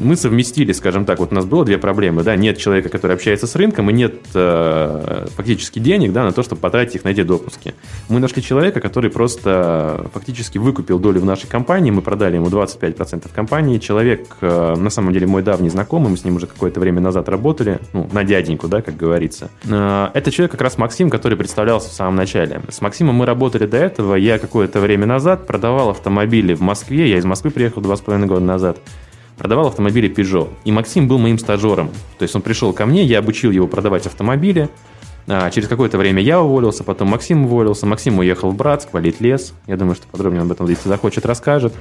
мы совместили, скажем так, вот у нас было две проблемы, да, нет человека, который общается с рынком, и нет э, фактически денег, да, на то, чтобы потратить их на эти допуски. Мы нашли человека, который просто фактически выкупил долю в нашей компании, мы продали ему 25% компании. Человек, э, на самом деле, мой давний знакомый, мы с ним уже какое-то время назад работали, ну, на дяденьку, да, как говорится. Э, это человек как раз Максим, который представлялся в самом начале. С Максимом мы работали до этого, я какое-то время назад продавал автомобили в Москве, я из Москвы приехал два с половиной года назад, назад, продавал автомобили Peugeot. И Максим был моим стажером. То есть он пришел ко мне, я обучил его продавать автомобили. А через какое-то время я уволился, потом Максим уволился. Максим уехал в Братск, валить лес. Я думаю, что подробнее он об этом, если захочет, расскажет.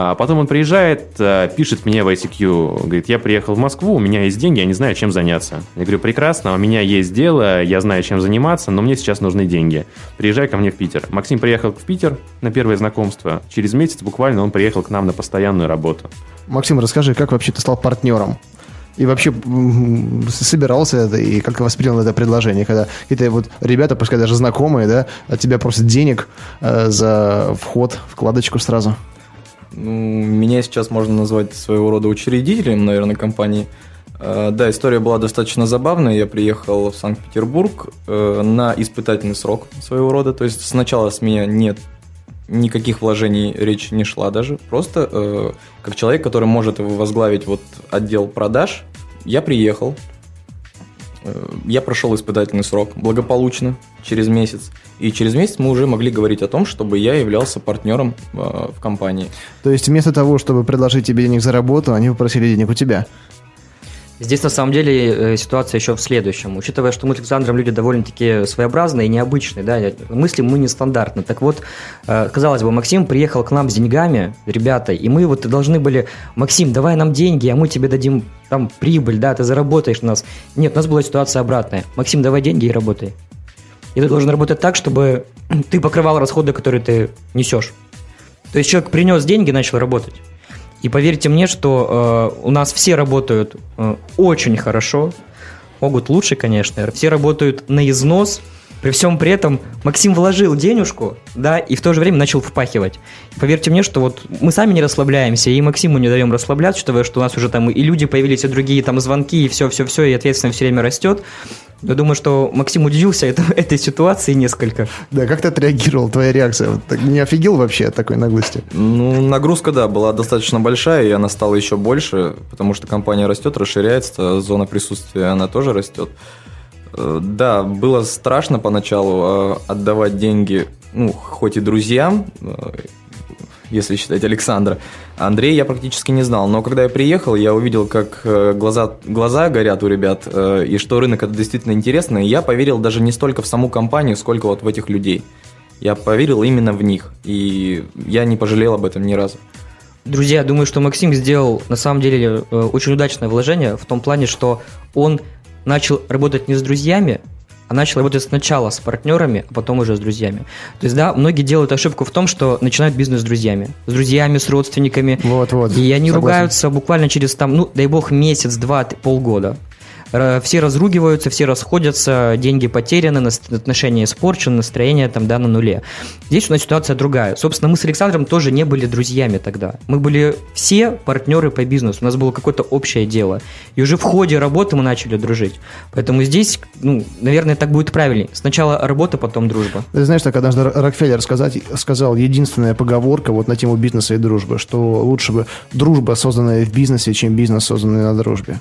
А потом он приезжает, а, пишет мне в ICQ, говорит, я приехал в Москву, у меня есть деньги, я не знаю, чем заняться. Я говорю, прекрасно, у меня есть дело, я знаю, чем заниматься, но мне сейчас нужны деньги. Приезжай ко мне в Питер. Максим приехал в Питер на первое знакомство. Через месяц буквально он приехал к нам на постоянную работу. Максим, расскажи, как вообще ты стал партнером? И вообще собирался это, и как воспринял это предложение, когда какие-то вот ребята, пускай даже знакомые, да, от тебя просят денег э, за вход, вкладочку сразу? Ну, меня сейчас можно назвать своего рода учредителем, наверное, компании. Э, да, история была достаточно забавная. Я приехал в Санкт-Петербург э, на испытательный срок своего рода. То есть сначала с меня нет никаких вложений речь не шла даже. Просто э, как человек, который может возглавить вот отдел продаж, я приехал. Э, Я прошел испытательный срок благополучно, через месяц. И через месяц мы уже могли говорить о том, чтобы я являлся партнером э, в компании. То есть вместо того, чтобы предложить тебе денег за работу, они попросили денег у тебя. Здесь на самом деле э, ситуация еще в следующем. Учитывая, что мы с Александром люди довольно-таки своеобразные и необычные, да, мыслим мы нестандартно. Так вот, э, казалось бы, Максим приехал к нам с деньгами, ребята, и мы вот должны были, Максим, давай нам деньги, а мы тебе дадим там прибыль, да, ты заработаешь нас. Нет, у нас была ситуация обратная. Максим, давай деньги и работай. И ты должен работать так, чтобы *clears throat* ты покрывал расходы, которые ты несешь. То есть человек принес деньги, начал работать. И поверьте мне, что э, у нас все работают э, очень хорошо, могут лучше, конечно. Все работают на износ. При всем при этом Максим вложил денежку, да, и в то же время начал впахивать. Поверьте мне, что вот мы сами не расслабляемся, и Максиму не даем расслабляться, учитывая, что у нас уже там и люди появились, и другие там звонки, и все-все-все, и ответственность все время растет. Я думаю, что Максим удивился *laughs* это, этой ситуации несколько. Да, как ты отреагировал, твоя реакция? Не офигел вообще от такой наглости? Ну, нагрузка, да, была достаточно большая, и она стала еще больше, потому что компания растет, расширяется, зона присутствия, она тоже растет. Э, Да, было страшно поначалу э, отдавать деньги, ну, хоть и друзьям, э, если считать Александра. Андрей я практически не знал, но когда я приехал, я увидел, как глаза, глаза горят у ребят, и что рынок это действительно интересно, и я поверил даже не столько в саму компанию, сколько вот в этих людей. Я поверил именно в них, и я не пожалел об этом ни разу. Друзья, думаю, что Максим сделал на самом деле очень удачное вложение в том плане, что он начал работать не с друзьями, а начал работать сначала с партнерами, а потом уже с друзьями. То есть, да, многие делают ошибку в том, что начинают бизнес с друзьями. С друзьями, с родственниками. Вот-вот. И они согласен. ругаются буквально через там, ну, дай бог, месяц, два, полгода. Все разругиваются, все расходятся, деньги потеряны, отношения испорчены, настроение там, да, на нуле. Здесь у нас ситуация другая. Собственно, мы с Александром тоже не были друзьями тогда. Мы были все партнеры по бизнесу, у нас было какое-то общее дело. И уже в ходе работы мы начали дружить. Поэтому здесь, ну, наверное, так будет правильнее. Сначала работа, потом дружба. Ты знаешь, так однажды Рокфеллер сказать, сказал единственная поговорка вот на тему бизнеса и дружбы, что лучше бы дружба, созданная в бизнесе, чем бизнес, созданный на дружбе.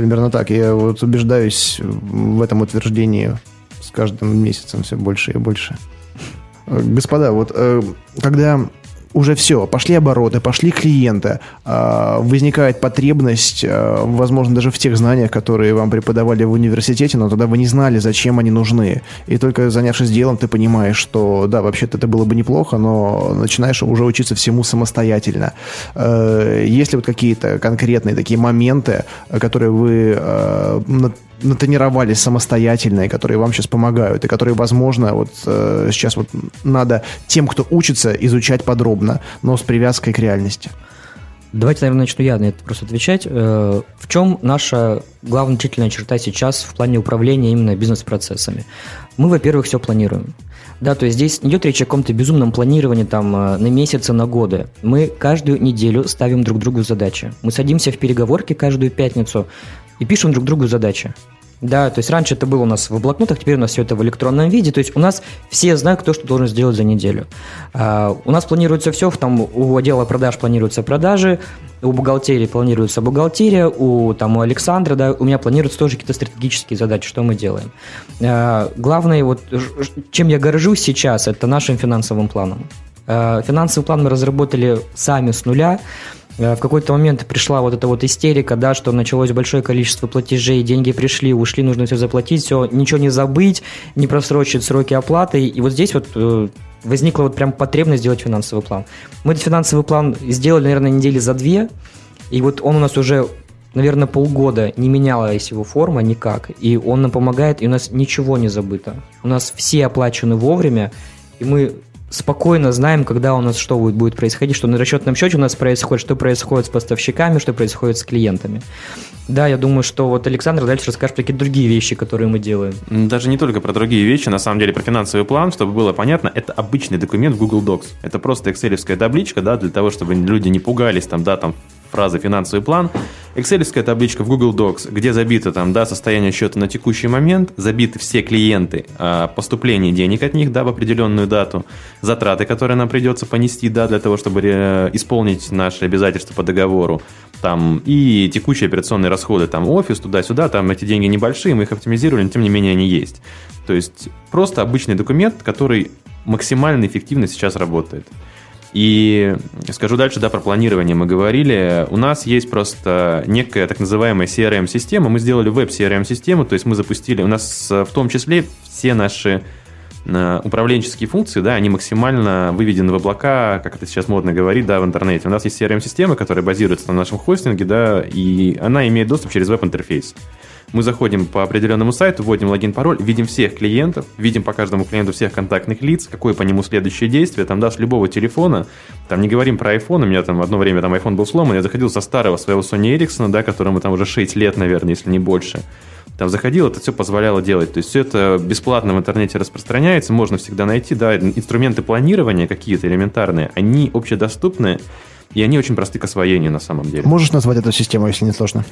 Примерно так. Я вот убеждаюсь в этом утверждении с каждым месяцем все больше и больше. Э, Господа, вот э, когда уже все, пошли обороты, пошли клиенты, э, возникает потребность, э, возможно, даже в тех знаниях, которые вам преподавали в университете, но тогда вы не знали, зачем они нужны. И только занявшись делом, ты понимаешь, что да, вообще-то это было бы неплохо, но начинаешь уже учиться всему самостоятельно. Э, Есть ли вот какие-то конкретные такие моменты, которые вы натренировались самостоятельно, и которые вам сейчас помогают, и которые, возможно, вот э, сейчас вот надо тем, кто учится, изучать подробно, но с привязкой к реальности. Давайте, наверное, начну я на это просто отвечать. Э, В чем наша главная отличительная черта сейчас в плане управления именно бизнес-процессами? Мы, во-первых, все планируем. Да, то есть здесь не идет речь о каком-то безумном планировании там э, на месяцы, на годы. Мы каждую неделю ставим друг другу задачи. Мы садимся в переговорки каждую пятницу и пишем друг другу задачи. Да, то есть раньше это было у нас в блокнотах, теперь у нас все это в электронном виде. То есть у нас все знают, кто что должен сделать за неделю. А, у нас планируется все, там у отдела продаж планируются продажи, у бухгалтерии планируется бухгалтерия, у, там, у Александра, да, у меня планируются тоже какие-то стратегические задачи, что мы делаем. А, главное, вот, чем я горжусь сейчас, это нашим финансовым планом. А, финансовый план мы разработали сами с нуля. Э, В какой-то момент пришла вот эта вот истерика, да, что началось большое количество платежей, деньги пришли, ушли, нужно все заплатить, все, ничего не забыть, не просрочить сроки оплаты. И вот здесь вот э, возникла вот прям потребность сделать финансовый план. Мы этот финансовый план сделали, наверное, недели за две, и вот он у нас уже, наверное, полгода не менялась его форма никак, и он нам помогает, и у нас ничего не забыто. У нас все оплачены вовремя, и мы спокойно знаем, когда у нас что будет, будет происходить, что на расчетном счете у нас происходит, что происходит с поставщиками, что происходит с клиентами. Да, я думаю, что вот Александр дальше расскажет про какие-то другие вещи, которые мы делаем. Даже не только про другие вещи, на самом деле про финансовый план, чтобы было понятно, это обычный документ в Google Docs. Это просто экселевская табличка, да, для того, чтобы люди не пугались там, да, там фразы финансовый план. Excelская табличка в Google Docs, где забито там, да, состояние счета на текущий момент, забиты все клиенты, а, поступление денег от них, да, в определенную дату, затраты, которые нам придется понести, да, для того, чтобы исполнить наши обязательства по договору, там, и текущие операционные расходы, там, офис, туда-сюда, там эти деньги небольшие, мы их оптимизировали, но тем не менее они есть. То есть просто обычный документ, который максимально эффективно сейчас работает. И скажу дальше, да, про планирование мы говорили. У нас есть просто некая так называемая CRM-система. Мы сделали веб-CRM-систему, то есть мы запустили, у нас в том числе все наши э, управленческие функции, да, они максимально выведены в облака, как это сейчас модно говорить, да, в интернете. У нас есть CRM-система, которая базируется на нашем хостинге, да, и она имеет доступ через веб-интерфейс. Мы заходим по определенному сайту, вводим логин, пароль, видим всех клиентов, видим по каждому клиенту всех контактных лиц, какое по нему следующее действие, там, да, с любого телефона, там, не говорим про iPhone, у меня там одно время там iPhone был сломан, я заходил со старого своего Sony Ericsson, да, которому там уже 6 лет, наверное, если не больше, там заходил, это все позволяло делать. То есть все это бесплатно в интернете распространяется, можно всегда найти, да, инструменты планирования какие-то элементарные, они общедоступны, и они очень просты к освоению на самом деле. Можешь назвать эту систему, если не сложно?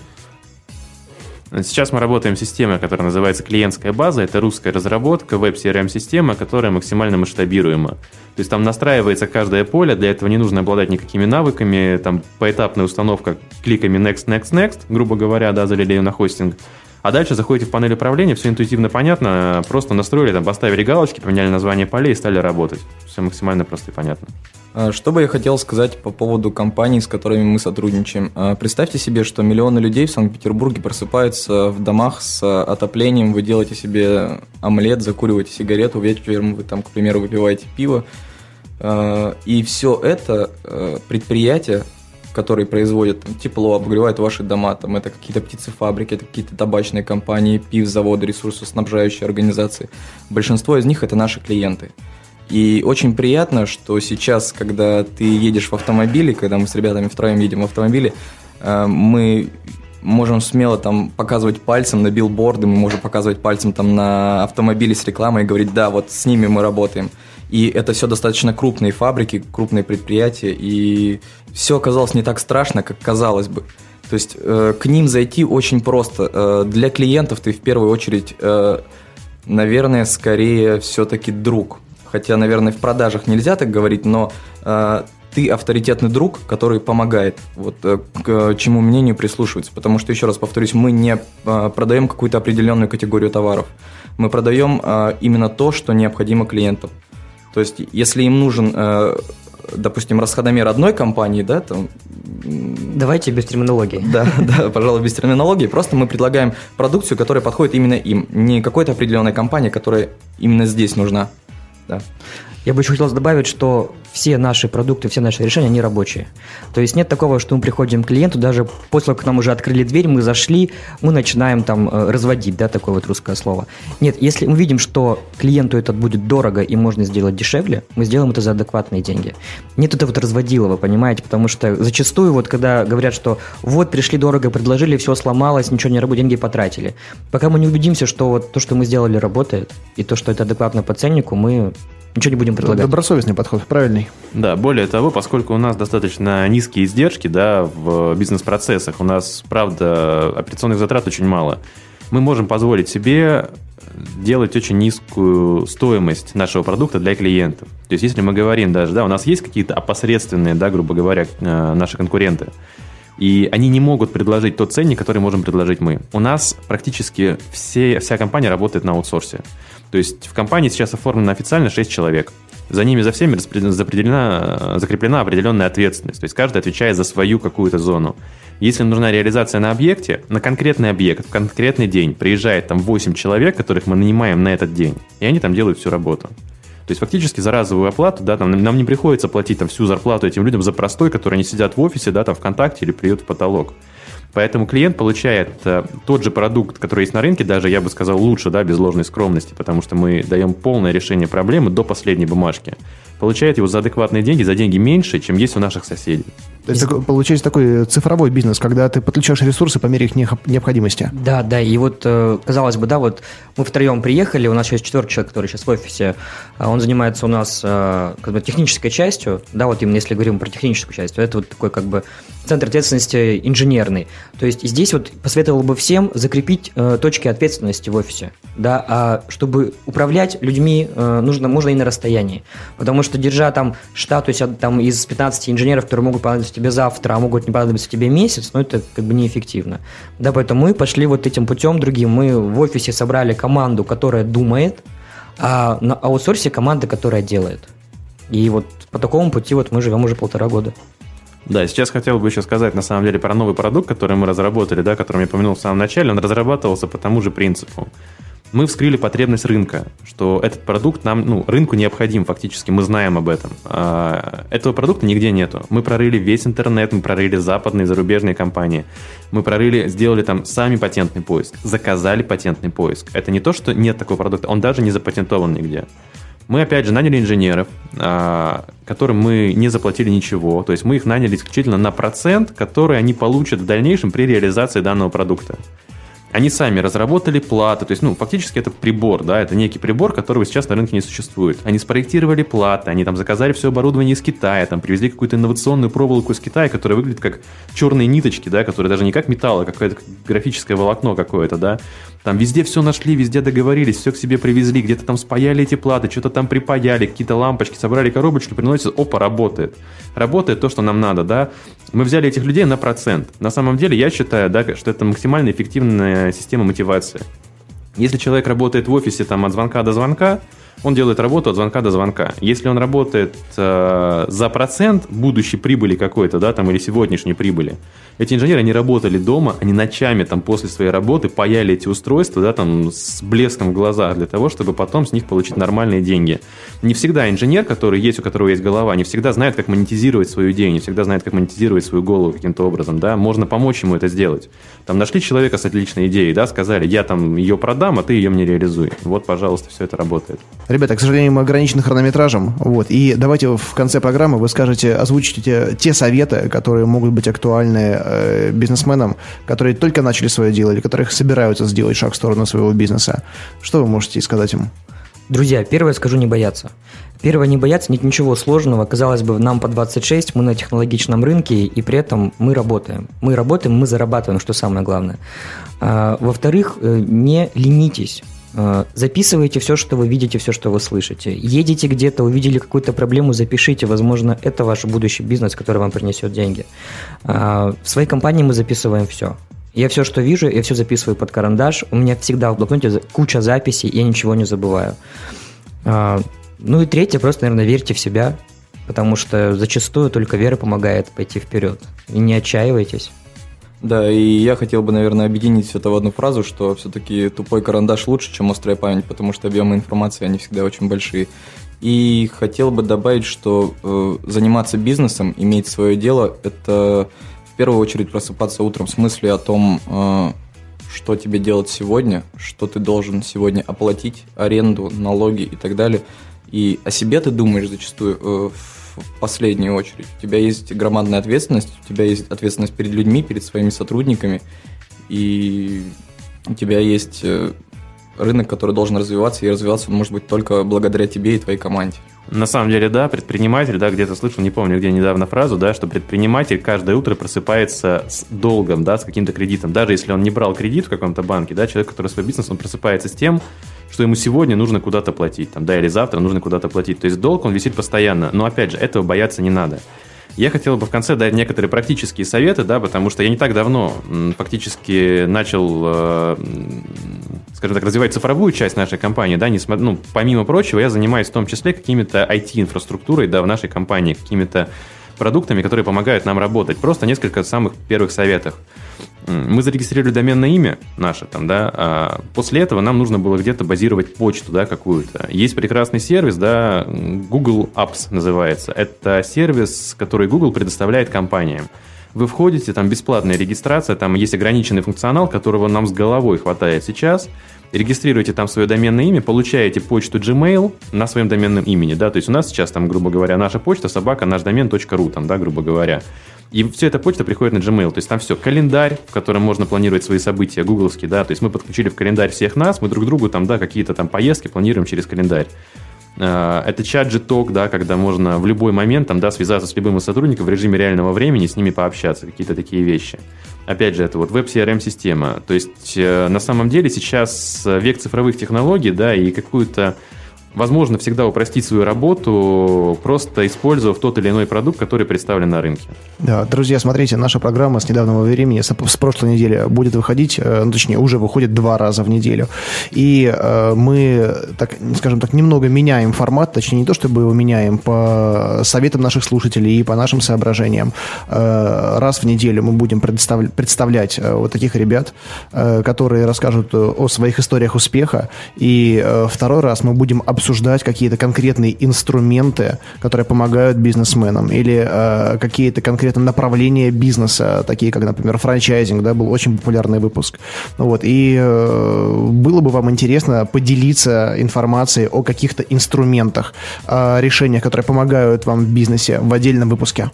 Сейчас мы работаем с системой, которая называется клиентская база. Это русская разработка, веб-CRM-система, которая максимально масштабируема. То есть там настраивается каждое поле, для этого не нужно обладать никакими навыками, там поэтапная установка кликами next, next, next, грубо говоря, да, залили ее на хостинг. А дальше заходите в панель управления, все интуитивно понятно, просто настроили, там, поставили галочки, поменяли название полей и стали работать. Все максимально просто и понятно. А, что бы я хотел сказать по поводу компаний, с которыми мы сотрудничаем. А, представьте себе, что миллионы людей в Санкт-Петербурге просыпаются в домах с отоплением, вы делаете себе омлет, закуриваете сигарету, вечером вы там, к примеру, выпиваете пиво. А, и все это предприятия которые производят тепло, обогревают ваши дома. Там, это какие-то птицефабрики, это какие-то табачные компании, пив, заводы, ресурсоснабжающие организации. Большинство из них это наши клиенты. И очень приятно, что сейчас, когда ты едешь в автомобиле, когда мы с ребятами втроем едем в автомобиле, э, мы можем смело там показывать пальцем на билборды, мы можем показывать пальцем там на автомобиле с рекламой и говорить, да, вот с ними мы работаем. И это все достаточно крупные фабрики, крупные предприятия, и все оказалось не так страшно, как казалось бы. То есть э, к ним зайти очень просто. Э, для клиентов ты в первую очередь, э, наверное, скорее все-таки друг. Хотя, наверное, в продажах нельзя так говорить, но э, ты авторитетный друг, который помогает, вот э, к чему мнению прислушиваться. Потому что, еще раз повторюсь, мы не э, продаем какую-то определенную категорию товаров. Мы продаем э, именно то, что необходимо клиентам. То есть, если им нужен, э, допустим, расходомер одной компании, да, там... Давайте без терминологии. Да, *laughs* да, пожалуй, без терминологии. Просто мы предлагаем продукцию, которая подходит именно им. Не какой-то определенной компании, которая именно здесь нужна. Да. Я бы еще хотел добавить, что все наши продукты, все наши решения, они рабочие. То есть нет такого, что мы приходим к клиенту, даже после того, как нам уже открыли дверь, мы зашли, мы начинаем там э, разводить, да, такое вот русское слово. Нет, если мы видим, что клиенту это будет дорого и можно сделать дешевле, мы сделаем это за адекватные деньги. Нет этого вот разводилова, понимаете, потому что зачастую вот когда говорят, что вот пришли дорого, предложили, все сломалось, ничего не работает, деньги потратили. Пока мы не убедимся, что вот то, что мы сделали, работает, и то, что это адекватно по ценнику, мы Ничего не будем предлагать. Добросовестный подход, правильный. Да, более того, поскольку у нас достаточно низкие издержки да, в бизнес-процессах, у нас, правда, операционных затрат очень мало, мы можем позволить себе делать очень низкую стоимость нашего продукта для клиентов. То есть, если мы говорим даже, да, у нас есть какие-то опосредственные, да, грубо говоря, э, наши конкуренты, и они не могут предложить тот ценник, который можем предложить мы. У нас практически все, вся компания работает на аутсорсе. То есть в компании сейчас оформлено официально 6 человек. За ними, за всеми закреплена, закреплена определенная ответственность. То есть каждый отвечает за свою какую-то зону. Если нужна реализация на объекте, на конкретный объект, в конкретный день приезжает там 8 человек, которых мы нанимаем на этот день, и они там делают всю работу. То есть фактически за разовую оплату, да, там, нам не приходится платить там всю зарплату этим людям за простой, которые они сидят в офисе, да, там ВКонтакте или плюют в потолок. Поэтому клиент получает э, тот же продукт, который есть на рынке, даже, я бы сказал, лучше, да, без ложной скромности, потому что мы даем полное решение проблемы до последней бумажки. Получает его за адекватные деньги, за деньги меньше, чем есть у наших соседей. То есть такой, получается такой цифровой бизнес, когда ты подключаешь ресурсы по мере их необходимости. Да, да, и вот, э, казалось бы, да, вот мы втроем приехали, у нас есть четвертый человек, который сейчас в офисе, а он занимается у нас э, как бы технической частью, да, вот именно если говорим про техническую часть, то это вот такой как бы центр ответственности инженерный. То есть здесь вот посоветовал бы всем закрепить э, точки ответственности в офисе, да, а чтобы управлять людьми э, нужно, можно и на расстоянии, потому что держа там штат, то есть там из 15 инженеров, которые могут понадобиться тебе завтра, а могут не понадобиться тебе месяц, ну это как бы неэффективно. Да, поэтому мы пошли вот этим путем другим. Мы в офисе собрали команду, которая думает, а на аутсорсе команда, которая делает. И вот по такому пути вот мы живем уже полтора года. Да, сейчас хотел бы еще сказать, на самом деле, про новый продукт, который мы разработали, да, который я упомянул в самом начале. Он разрабатывался по тому же принципу. Мы вскрыли потребность рынка, что этот продукт нам, ну, рынку необходим фактически, мы знаем об этом. А, этого продукта нигде нету. Мы прорыли весь интернет, мы прорыли западные, зарубежные компании. Мы прорыли, сделали там сами патентный поиск, заказали патентный поиск. Это не то, что нет такого продукта, он даже не запатентован нигде. Мы, опять же, наняли инженеров, а, которым мы не заплатили ничего. То есть мы их наняли исключительно на процент, который они получат в дальнейшем при реализации данного продукта. Они сами разработали платы, то есть, ну, фактически это прибор, да, это некий прибор, которого сейчас на рынке не существует. Они спроектировали платы, они там заказали все оборудование из Китая, там привезли какую-то инновационную проволоку из Китая, которая выглядит как черные ниточки, да, которые даже не как металл, а какое-то графическое волокно какое-то, да. Там везде все нашли, везде договорились, все к себе привезли, где-то там спаяли эти платы, что-то там припаяли, какие-то лампочки, собрали коробочки, приносят, опа, работает. Работает то, что нам надо, да. Мы взяли этих людей на процент. На самом деле, я считаю, да, что это максимально эффективная система мотивации. Если человек работает в офисе там от звонка до звонка, он делает работу от звонка до звонка. Если он работает э, за процент будущей прибыли какой-то, да, там, или сегодняшней прибыли, эти инженеры, они работали дома, они ночами там после своей работы паяли эти устройства, да, там, с блеском в глазах для того, чтобы потом с них получить нормальные деньги. Не всегда инженер, который есть, у которого есть голова, не всегда знает, как монетизировать свою идею, не всегда знает, как монетизировать свою голову каким-то образом, да, можно помочь ему это сделать. Там нашли человека с отличной идеей, да, сказали, я там ее продам, а ты ее мне реализуй. Вот, пожалуйста, все это работает. Ребята, к сожалению, мы ограничены хронометражем. Вот. И давайте в конце программы вы скажете, озвучите те, те советы, которые могут быть актуальны э, бизнесменам, которые только начали свое дело или которые собираются сделать шаг в сторону своего бизнеса. Что вы можете сказать им? Друзья, первое скажу не бояться. Первое, не бояться, нет ничего сложного. Казалось бы, нам по 26, мы на технологичном рынке, и при этом мы работаем. Мы работаем, мы зарабатываем, что самое главное. А, во-вторых, э, не ленитесь. Э, записывайте все, что вы видите, все, что вы слышите. Едете где-то, увидели какую-то проблему, запишите. Возможно, это ваш будущий бизнес, который вам принесет деньги. Э, в своей компании мы записываем все. Я все, что вижу, я все записываю под карандаш. У меня всегда в блокноте куча записей, я ничего не забываю. Э, ну и третье, просто, наверное, верьте в себя, потому что зачастую только вера помогает пойти вперед. И не отчаивайтесь. Да, и я хотел бы, наверное, объединить все это в одну фразу, что все-таки тупой карандаш лучше, чем острая память, потому что объемы информации, они всегда очень большие. И хотел бы добавить, что э, заниматься бизнесом, иметь свое дело, это в первую очередь просыпаться утром с мыслью о том, э, что тебе делать сегодня, что ты должен сегодня оплатить, аренду, налоги и так далее. И о себе ты думаешь зачастую э, последнюю очередь. У тебя есть громадная ответственность, у тебя есть ответственность перед людьми, перед своими сотрудниками, и у тебя есть э, рынок, который должен развиваться, и развиваться он может быть только благодаря тебе и твоей команде. На самом деле, да, предприниматель, да, где-то слышал, не помню, где недавно фразу, да, что предприниматель каждое утро просыпается с долгом, да, с каким-то кредитом. Даже если он не брал кредит в каком-то банке, да, человек, который свой бизнес, он просыпается с тем, что ему сегодня нужно куда-то платить, там, да, или завтра нужно куда-то платить. То есть долг, он висит постоянно. Но, опять же, этого бояться не надо. Я хотел бы в конце дать некоторые практические советы, да, потому что я не так давно фактически начал, э, скажем так, развивать цифровую часть нашей компании, да, не, ну, помимо прочего, я занимаюсь в том числе какими-то IT-инфраструктурой, да, в нашей компании, какими-то продуктами, которые помогают нам работать. Просто несколько самых первых советов. Мы зарегистрировали доменное имя наше там, да, а после этого нам нужно было где-то базировать почту, да, какую-то. Есть прекрасный сервис, да, Google Apps называется. Это сервис, который Google предоставляет компаниям. Вы входите, там бесплатная регистрация, там есть ограниченный функционал, которого нам с головой хватает сейчас. Регистрируете там свое доменное имя, получаете почту Gmail на своем доменном имени, да, то есть у нас сейчас там, грубо говоря, наша почта собака наш домен .ру, там, да, грубо говоря. И все эта почта приходит на Gmail. То есть там все, календарь, в котором можно планировать свои события, гугловский, да, то есть мы подключили в календарь всех нас, мы друг другу там, да, какие-то там поездки планируем через календарь. Э, это чат G-Talk, да, когда можно в любой момент там, да, связаться с любым из сотрудников в режиме реального времени, с ними пообщаться, какие-то такие вещи. Опять же, это вот веб-CRM-система. То есть, э, на самом деле, сейчас век цифровых технологий, да, и какую-то возможно всегда упростить свою работу, просто использовав тот или иной продукт, который представлен на рынке. Да, друзья, смотрите, наша программа с недавнего времени, с, прошлой недели будет выходить, э, ну, точнее, уже выходит два раза в неделю. И э, мы, так, скажем так, немного меняем формат, точнее, не то чтобы его меняем, по советам наших слушателей и по нашим соображениям. Э, раз в неделю мы будем предоставлять, представлять э, вот таких ребят, э, которые расскажут о своих историях успеха. И э, второй раз мы будем обсуждать обсуждать какие-то конкретные инструменты, которые помогают бизнесменам, или э, какие-то конкретные направления бизнеса, такие как, например, франчайзинг, да, был очень популярный выпуск. Вот, и э, было бы вам интересно поделиться информацией о каких-то инструментах, э, решениях, которые помогают вам в бизнесе в отдельном выпуске.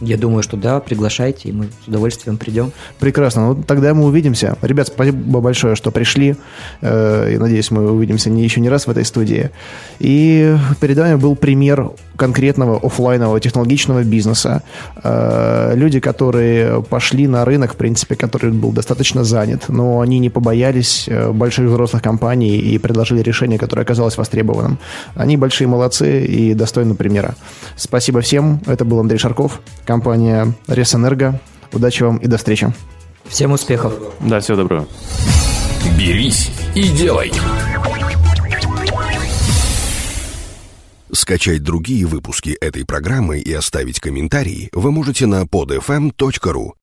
Я думаю, что да, приглашайте, и мы с удовольствием придем. Прекрасно. Ну, тогда мы увидимся. Ребят, спасибо большое, что пришли. Э, и надеюсь, мы увидимся не, еще не раз в этой студии. И перед вами был пример конкретного офлайнового технологичного бизнеса. Э, люди, которые пошли на рынок, в принципе, который был достаточно занят, но они не побоялись э, больших взрослых компаний и предложили решение, которое оказалось востребованным. Они большие молодцы и достойны примера. Спасибо всем. Это был Андрей Шарков компания Ресэнерго. Удачи вам и до встречи. Всем успехов. Да, всего доброго. Берись и делай. Скачать другие выпуски этой программы и оставить комментарии вы можете на podfm.ru.